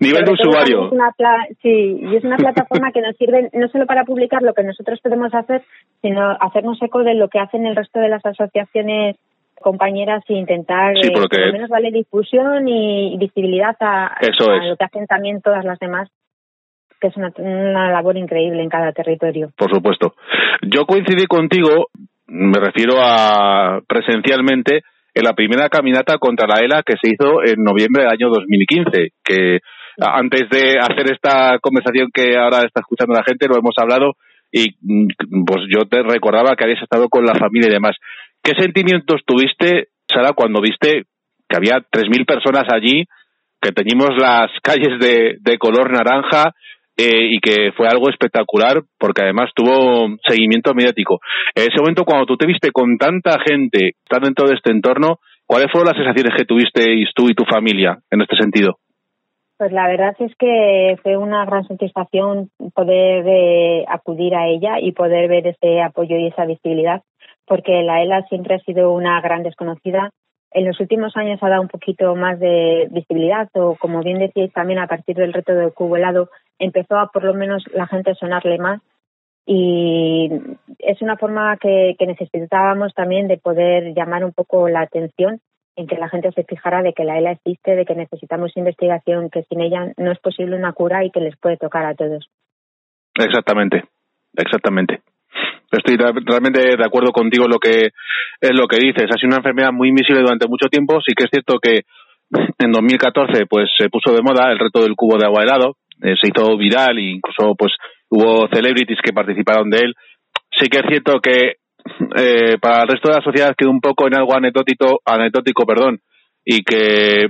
Nivel de usuario. Es una pla- sí, y es una plataforma que nos sirve no solo para publicar lo que nosotros podemos hacer, sino hacernos eco de lo que hacen el resto de las asociaciones compañeras e intentar Sí, eh, porque- por lo menos darle difusión y visibilidad a, Eso a lo que hacen también todas las demás, que es una, una labor increíble en cada territorio. por supuesto. Yo coincidí contigo, me refiero a presencialmente, en la primera caminata contra la ELA que se hizo en noviembre del año 2015, que antes de hacer esta conversación que ahora está escuchando la gente, lo hemos hablado y mm, pues yo te recordaba que habías estado con la familia y demás. ¿Qué sentimientos tuviste, Sara, cuando viste que había 3.000 personas allí, que teníamos las [LAUGHS] calles de, de color naranja eh, y que fue algo espectacular porque además tuvo seguimiento mediático. En ese momento, cuando tú te viste con tanta gente, estar dentro de este entorno, ¿cuáles fueron las sensaciones que tuvisteis tú y tu familia en este sentido? Pues la verdad es que fue una gran satisfacción poder eh, acudir a ella y poder ver ese apoyo y esa visibilidad, porque la ELA siempre ha sido una gran desconocida. En los últimos años ha dado un poquito más de visibilidad, o como bien decíais también a partir del reto del cubo helado, empezó a por lo menos la gente sonarle más y es una forma que necesitábamos también de poder llamar un poco la atención en que la gente se fijara de que la ELA existe, de que necesitamos investigación, que sin ella no es posible una cura y que les puede tocar a todos. Exactamente, exactamente. Estoy realmente de acuerdo contigo en lo que es lo que dices. Ha sido una enfermedad muy invisible durante mucho tiempo. Sí que es cierto que en 2014 pues se puso de moda el reto del cubo de agua helado, eh, se hizo viral e incluso pues hubo celebrities que participaron de él. Sí que es cierto que eh, para el resto de la sociedad quedó un poco en algo anecdótico, anecdótico perdón, y que,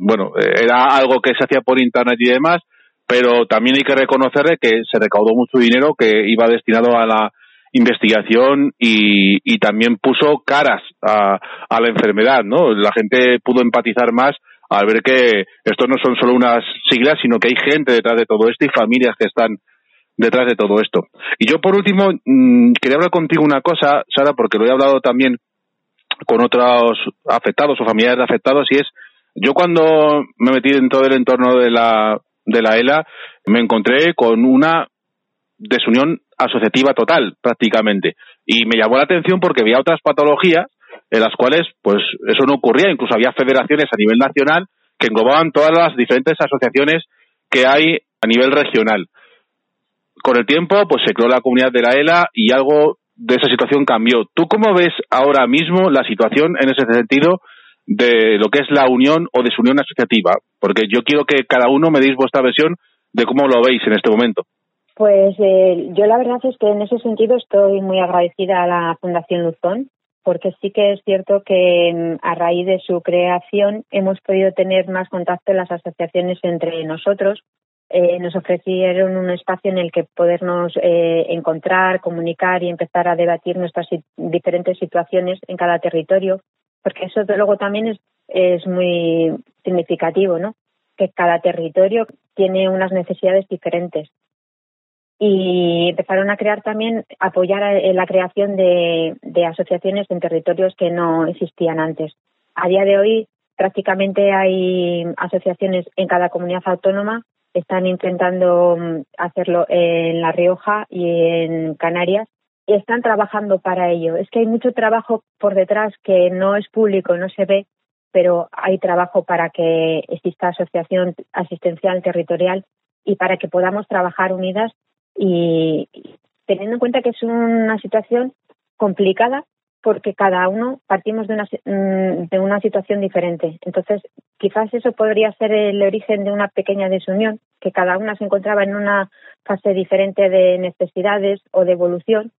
bueno, era algo que se hacía por internet y demás, pero también hay que reconocerle que se recaudó mucho dinero que iba destinado a la investigación y, también puso caras a, a la enfermedad, ¿no? La gente pudo empatizar más al ver que esto no son solo unas siglas, sino que hay gente detrás de todo esto y familias que están detrás de todo esto. Y yo, por último, mmm, quería hablar contigo una cosa, Sara, porque lo he hablado también con otros afectados o familiares de afectados, y es, yo cuando me metí dentro del entorno de la, de la ELA, me encontré con una desunión asociativa total, prácticamente. Y me llamó la atención porque había otras patologías en las cuales, pues, eso no ocurría. Incluso había federaciones a nivel nacional que englobaban todas las diferentes asociaciones que hay a nivel regional con el tiempo, pues se creó la comunidad de la ELA y algo de esa situación cambió. ¿Tú cómo ves ahora mismo la situación en ese sentido de lo que es la unión o desunión asociativa? Porque yo quiero que cada uno me deis vuestra versión de cómo lo veis en este momento. Pues eh, yo la verdad es que en ese sentido estoy muy agradecida a la Fundación Luzón, porque sí que es cierto que mm, a raíz de su creación hemos podido tener más contacto en las asociaciones entre nosotros, eh, nos ofrecieron un espacio en el que podernos eh, encontrar, comunicar y empezar a debatir nuestras diferentes situaciones en cada territorio, porque eso luego también es, es muy significativo, ¿no? Que cada territorio tiene unas necesidades diferentes. Y empezaron a crear también, apoyar la creación de, de asociaciones en territorios que no existían antes. A día de hoy prácticamente hay asociaciones en cada comunidad autónoma están intentando mm, hacerlo en La Rioja y en Canarias y están trabajando para ello. Es que hay mucho trabajo por detrás que no es público, no se ve, pero hay trabajo para que exista asociación asistencial territorial y para que podamos trabajar unidas y teniendo en cuenta que es una situación complicada porque cada uno partimos de una, mm, de una situación diferente. Entonces, quizás eso podría ser el origen de una pequeña desunión, que cada una se encontraba en una fase diferente de necesidades o de evolución,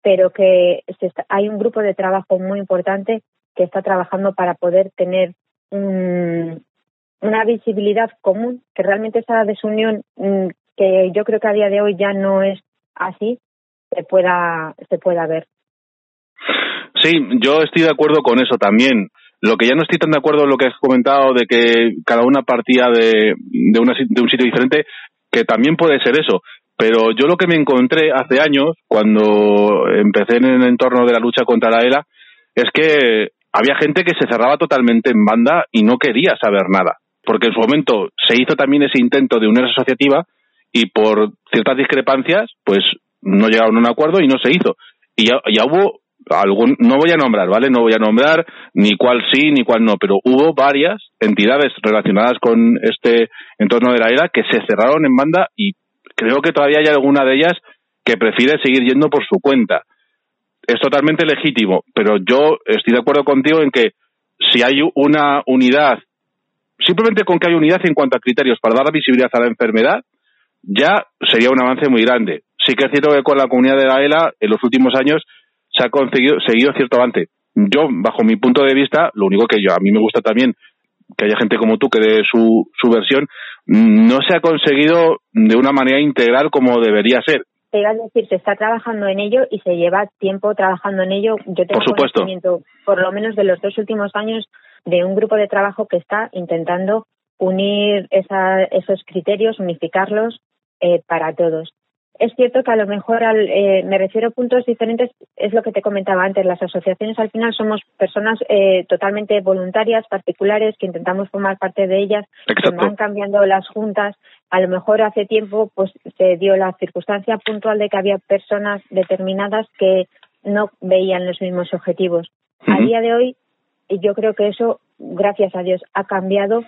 pero que hay un grupo de trabajo muy importante que está trabajando para poder tener un, una visibilidad común, que realmente esa desunión, mm, que yo creo que a día de hoy ya no es así, se pueda, se pueda ver. Sí, yo estoy de acuerdo con eso también. Lo que ya no estoy tan de acuerdo en lo que has comentado de que cada una partía de, de, una, de un sitio diferente, que también puede ser eso. Pero yo lo que me encontré hace años, cuando empecé en el entorno de la lucha contra la ELA, es que había gente que se cerraba totalmente en banda y no quería saber nada. Porque en su momento se hizo también ese intento de unidad asociativa y por ciertas discrepancias, pues no llegaron a un acuerdo y no se hizo. Y ya, ya hubo algún, no voy a nombrar, ¿vale? No voy a nombrar ni cuál sí ni cuál no, pero hubo varias entidades relacionadas con este entorno de la era que se cerraron en banda y creo que todavía hay alguna de ellas que prefiere seguir yendo por su cuenta. Es totalmente legítimo, pero yo estoy de acuerdo contigo en que si hay una unidad, simplemente con que hay unidad en cuanto a criterios para dar visibilidad a la enfermedad, ya sería un avance muy grande. Sí que es cierto que con la comunidad de la ELA en los últimos años se ha conseguido seguido cierto avance. Yo, bajo mi punto de vista, lo único que yo a mí me gusta también que haya gente como tú que dé su, su versión, no se ha conseguido de una manera integral como debería ser. Te iba a decir, se está trabajando en ello y se lleva tiempo trabajando en ello. Yo tengo Por supuesto. conocimiento, por lo menos de los dos últimos años, de un grupo de trabajo que está intentando unir esa, esos criterios, unificarlos eh, para todos. Es cierto que a lo mejor al, eh, me refiero a puntos diferentes, es lo que te comentaba antes, las asociaciones al final somos personas eh, totalmente voluntarias, particulares, que intentamos formar parte de ellas, que Exacto. van cambiando las juntas, a lo mejor hace tiempo pues se dio la circunstancia puntual de que había personas determinadas que no veían los mismos objetivos. A Ujú. día de hoy yo creo que eso, gracias a Dios, ha cambiado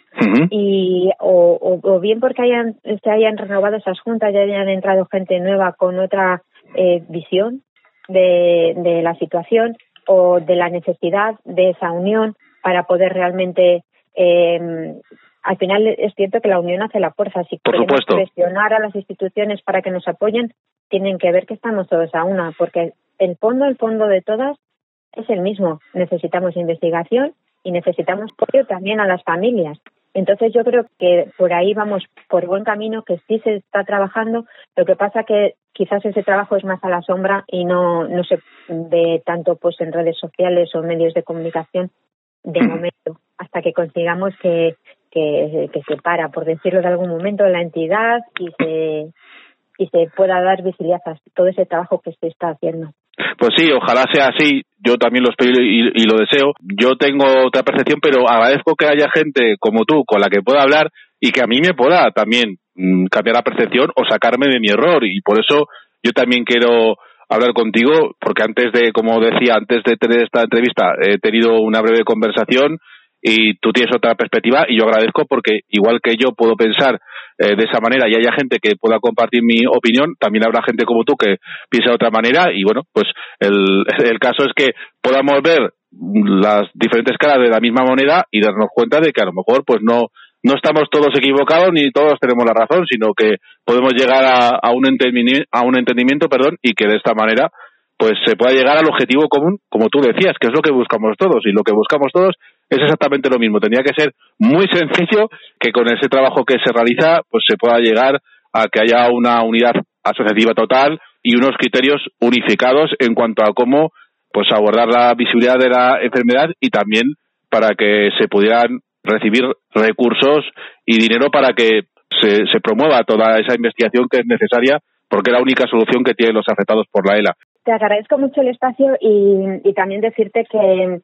y o, o, o bien porque hayan se hayan renovado esas juntas y hayan entrado gente nueva con otra eh, visión de, de la situación o de la necesidad de esa unión para poder realmente eh, al final es cierto que la unión hace la fuerza. Si Por queremos supuesto. presionar a las instituciones para que nos apoyen tienen que ver que estamos todos a una porque el fondo el fondo de todas es el mismo. Necesitamos investigación y necesitamos apoyo también a las familias. Entonces yo creo que por ahí vamos por buen camino, que sí se está trabajando. Lo que pasa que quizás ese trabajo es más a la sombra y no, no se ve tanto pues en redes sociales o medios de comunicación de Mm. momento, hasta que consigamos que, que, que se para, por decirlo de algún momento, la entidad y se, y se pueda dar visibilidad a todo ese trabajo que se está haciendo. Pues sí, ojalá sea así. Yo también lo espero y, lo deseo. Yo tengo otra percepción, pero agradezco que haya gente como tú con la que pueda hablar y que a mí me pueda también mm, cambiar la percepción o sacarme de mi error. Y por eso yo también quiero hablar contigo, porque antes de, como decía, antes de tener esta entrevista, he tenido una breve conversación y tú tienes otra perspectiva y yo agradezco porque igual que yo puedo pensar eh, de esa manera y haya gente que pueda compartir mi opinión, también habrá gente como tú que piensa de otra manera y bueno, pues el, [LAUGHS] el caso es que podamos ver las diferentes caras de la misma moneda y darnos cuenta de que a lo mejor pues no no estamos todos equivocados ni todos tenemos la razón, sino que podemos llegar a, a un entendimiento, a un entendimiento, perdón, y que de esta manera pues se pueda llegar al objetivo común, como tú decías, que es lo que buscamos todos y lo que buscamos todos es exactamente lo mismo. Tenía que ser muy sencillo que con ese trabajo que se realiza pues se pueda llegar a que haya una unidad asociativa total y unos criterios unificados en cuanto a cómo pues abordar la visibilidad de la enfermedad y también para que se pudieran recibir recursos y dinero para que se, se promueva toda esa investigación que es necesaria porque es la única solución que tienen los afectados por la ELA. Te agradezco mucho el espacio y, y también decirte que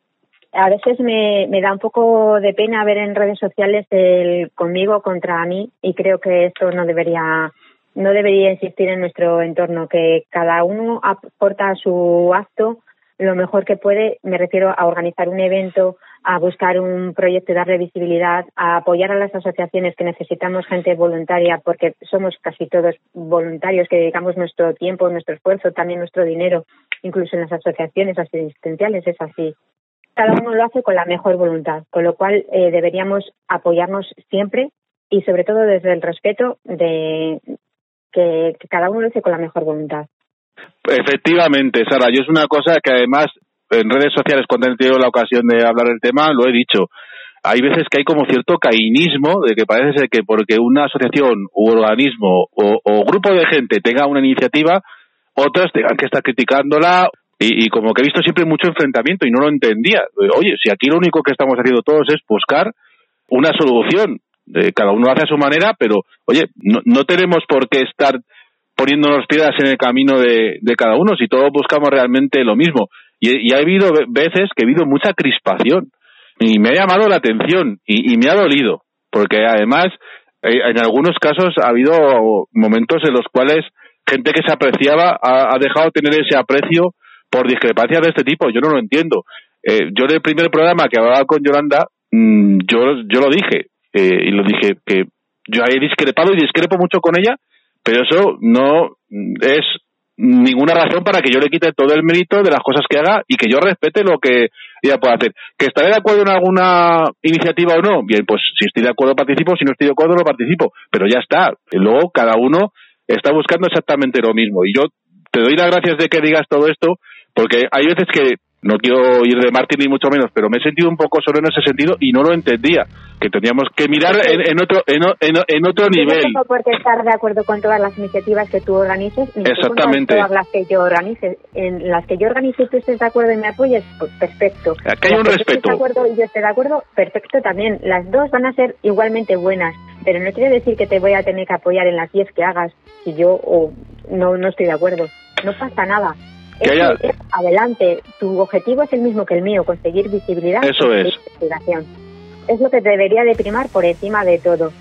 a veces me, me da un poco de pena ver en redes sociales el conmigo contra mí y creo que esto no debería no debería existir en nuestro entorno que cada uno aporta su acto lo mejor que puede. Me refiero a organizar un evento a buscar un proyecto y darle visibilidad a apoyar a las asociaciones que necesitamos gente voluntaria porque somos casi todos voluntarios que dedicamos nuestro tiempo nuestro esfuerzo también nuestro dinero incluso en las asociaciones asistenciales es así cada uno lo hace con la mejor voluntad, con lo cual eh, deberíamos apoyarnos siempre y sobre todo desde el respeto de que, cada uno lo hace con la mejor voluntad. Efectivamente, Sara, yo es una cosa que además en redes sociales cuando he tenido la ocasión de hablar del tema lo he dicho. Hay veces que hay como cierto caínismo de que parece ser que porque una asociación u organismo o, o grupo de gente tenga una iniciativa, otras tengan que estar criticándola y, como que he visto siempre mucho enfrentamiento y no lo entendía. Oye, si aquí lo único que estamos haciendo todos es buscar una solución. Eh, cada uno hace a su manera, pero oye, no, no tenemos por qué estar poniéndonos piedras en el camino de, de cada uno si todos buscamos realmente lo mismo. Y, y, ha habido veces que ha habido mucha crispación y me ha llamado la atención y, y me ha dolido, porque además eh, en algunos casos ha habido momentos en los cuales gente que se apreciaba ha, ha dejado de tener ese aprecio por discrepancias de este tipo. Yo no lo entiendo. Eh, yo en el primer programa que hablaba con Yolanda, mmm, yo, yo lo dije, eh, y lo dije que yo he discrepado y discrepo mucho con ella, pero eso no es ninguna razón para que yo le quite todo el mérito de las cosas que haga y que yo respete lo que ella puede hacer. ¿Que estaré de acuerdo en alguna iniciativa o no? Bien, pues si estoy de acuerdo participo, si no estoy de acuerdo no participo, pero ya está. Luego cada uno está buscando exactamente lo mismo. Y yo te doy las gracias de que digas todo esto, porque hay veces que no quiero ir de Martín ni mucho menos, pero me he sentido un poco solo en ese sentido y no lo entendía, que teníamos que mirar en, en otro en, en, en otro Yo nivel. no tengo por qué estar de acuerdo con todas las iniciativas que tú organices, ni con todas las que yo organice. En las que yo organice y tú estés de acuerdo y me apoyes, pues perfecto. Aquí hay Las un que tú estés respeto. de acuerdo y yo esté de acuerdo, perfecto también. Las dos van a ser igualmente buenas, pero no quiere decir que te voy a tener que apoyar en las 10 que hagas si yo o no, no estoy de acuerdo. No pasa nada. Que Es haya- es adelante, tu objetivo es el mismo que el mío, conseguir visibilidad Eso es. investigación. Es lo que debería de primar por encima de todo.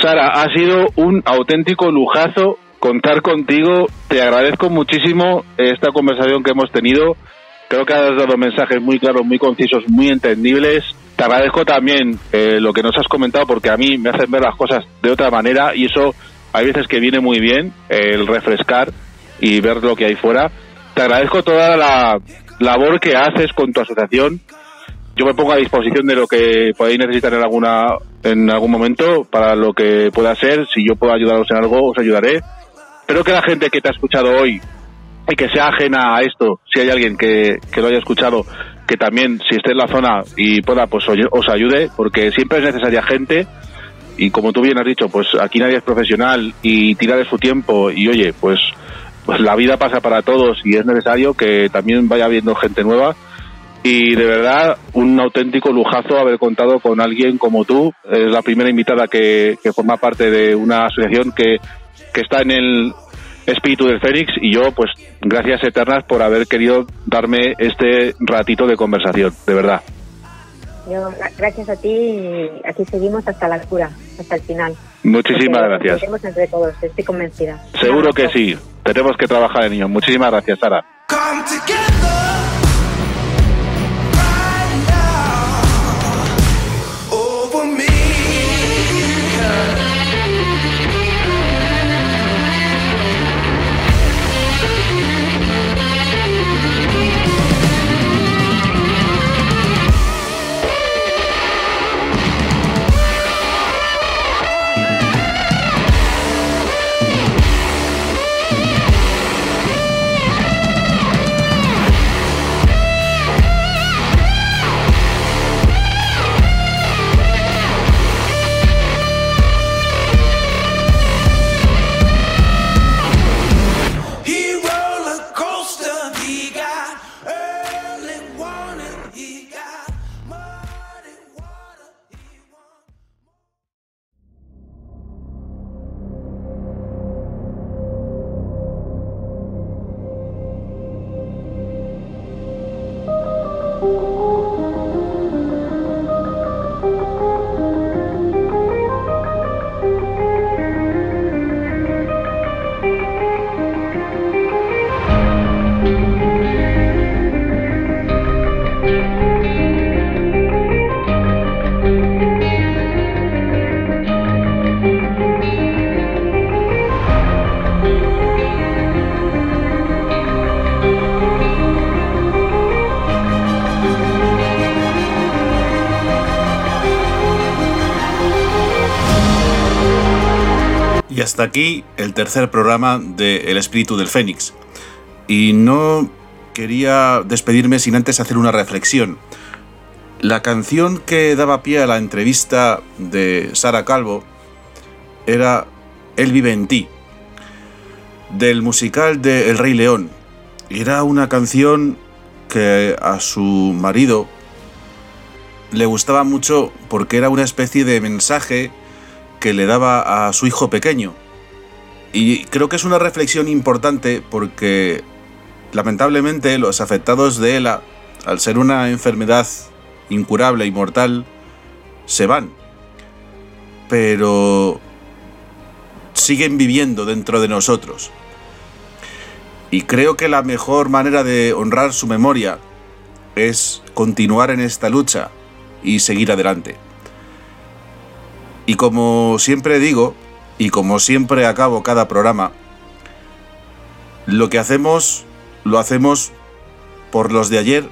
Sara, ha sido un auténtico lujazo contar contigo. Te agradezco muchísimo esta conversación que hemos tenido. Creo que has dado mensajes muy claros, muy concisos, muy entendibles. Te agradezco también eh, lo que nos has comentado porque a mí me hacen ver las cosas de otra manera y eso hay veces que viene muy bien, eh, el refrescar y ver lo que hay fuera. Te agradezco toda la labor que haces con tu asociación yo me pongo a disposición de lo que podáis necesitar en alguna en algún momento para lo que pueda ser. Si yo puedo ayudaros en algo, os ayudaré. Espero que la gente que te ha escuchado hoy y que sea ajena a esto, si hay alguien que, que lo haya escuchado, que también, si esté en la zona y pueda, pues os ayude, porque siempre es necesaria gente. Y como tú bien has dicho, pues aquí nadie es profesional y tira de su tiempo. Y oye, pues, pues la vida pasa para todos y es necesario que también vaya habiendo gente nueva y de verdad un auténtico lujazo haber contado con alguien como tú. Es la primera invitada que, forma parte de una asociación que, que está en el espíritu del Fénix y yo pues gracias eternas por haber querido darme este ratito de conversación, de verdad. Yo, gra- gracias a ti, y aquí seguimos hasta la cura, hasta el final. Muchísimas Porque gracias. Entre todos, estoy convencida. Seguro que sí. Tenemos que trabajar en ello. Muchísimas gracias, Sara. Hasta aquí el tercer programa de El Espíritu del Fénix. Y no quería despedirme sin antes hacer una reflexión. La canción que daba pie a la entrevista de Sara Calvo era Él vive en ti, del musical de El Rey León. Era una canción que a su marido le gustaba mucho porque era una especie de mensaje que le daba a su hijo pequeño. Y creo que es una reflexión importante porque lamentablemente los afectados de ELA, al ser una enfermedad incurable y mortal, se van. Pero siguen viviendo dentro de nosotros. Y creo que la mejor manera de honrar su memoria es continuar en esta lucha y seguir adelante. Y como siempre digo, y como siempre acabo cada programa, Lo que hacemos, lo hacemos por los de ayer,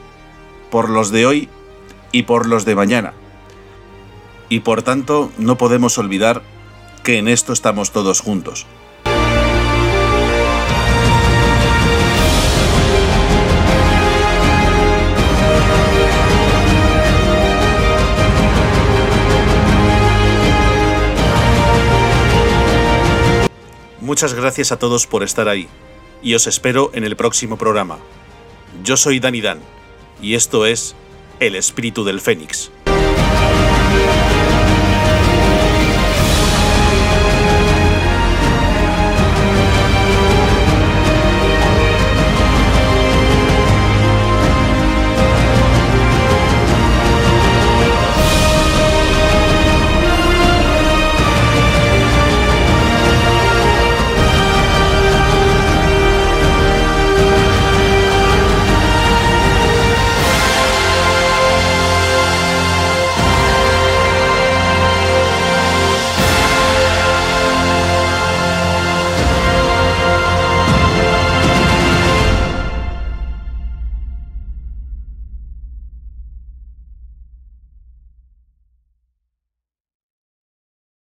por los de hoy y por los de mañana. Y por tanto no podemos olvidar que en esto estamos todos juntos. Muchas gracias a todos por estar ahí y os espero en el próximo programa. Yo soy Dani Dan y esto es El Espíritu del Fénix.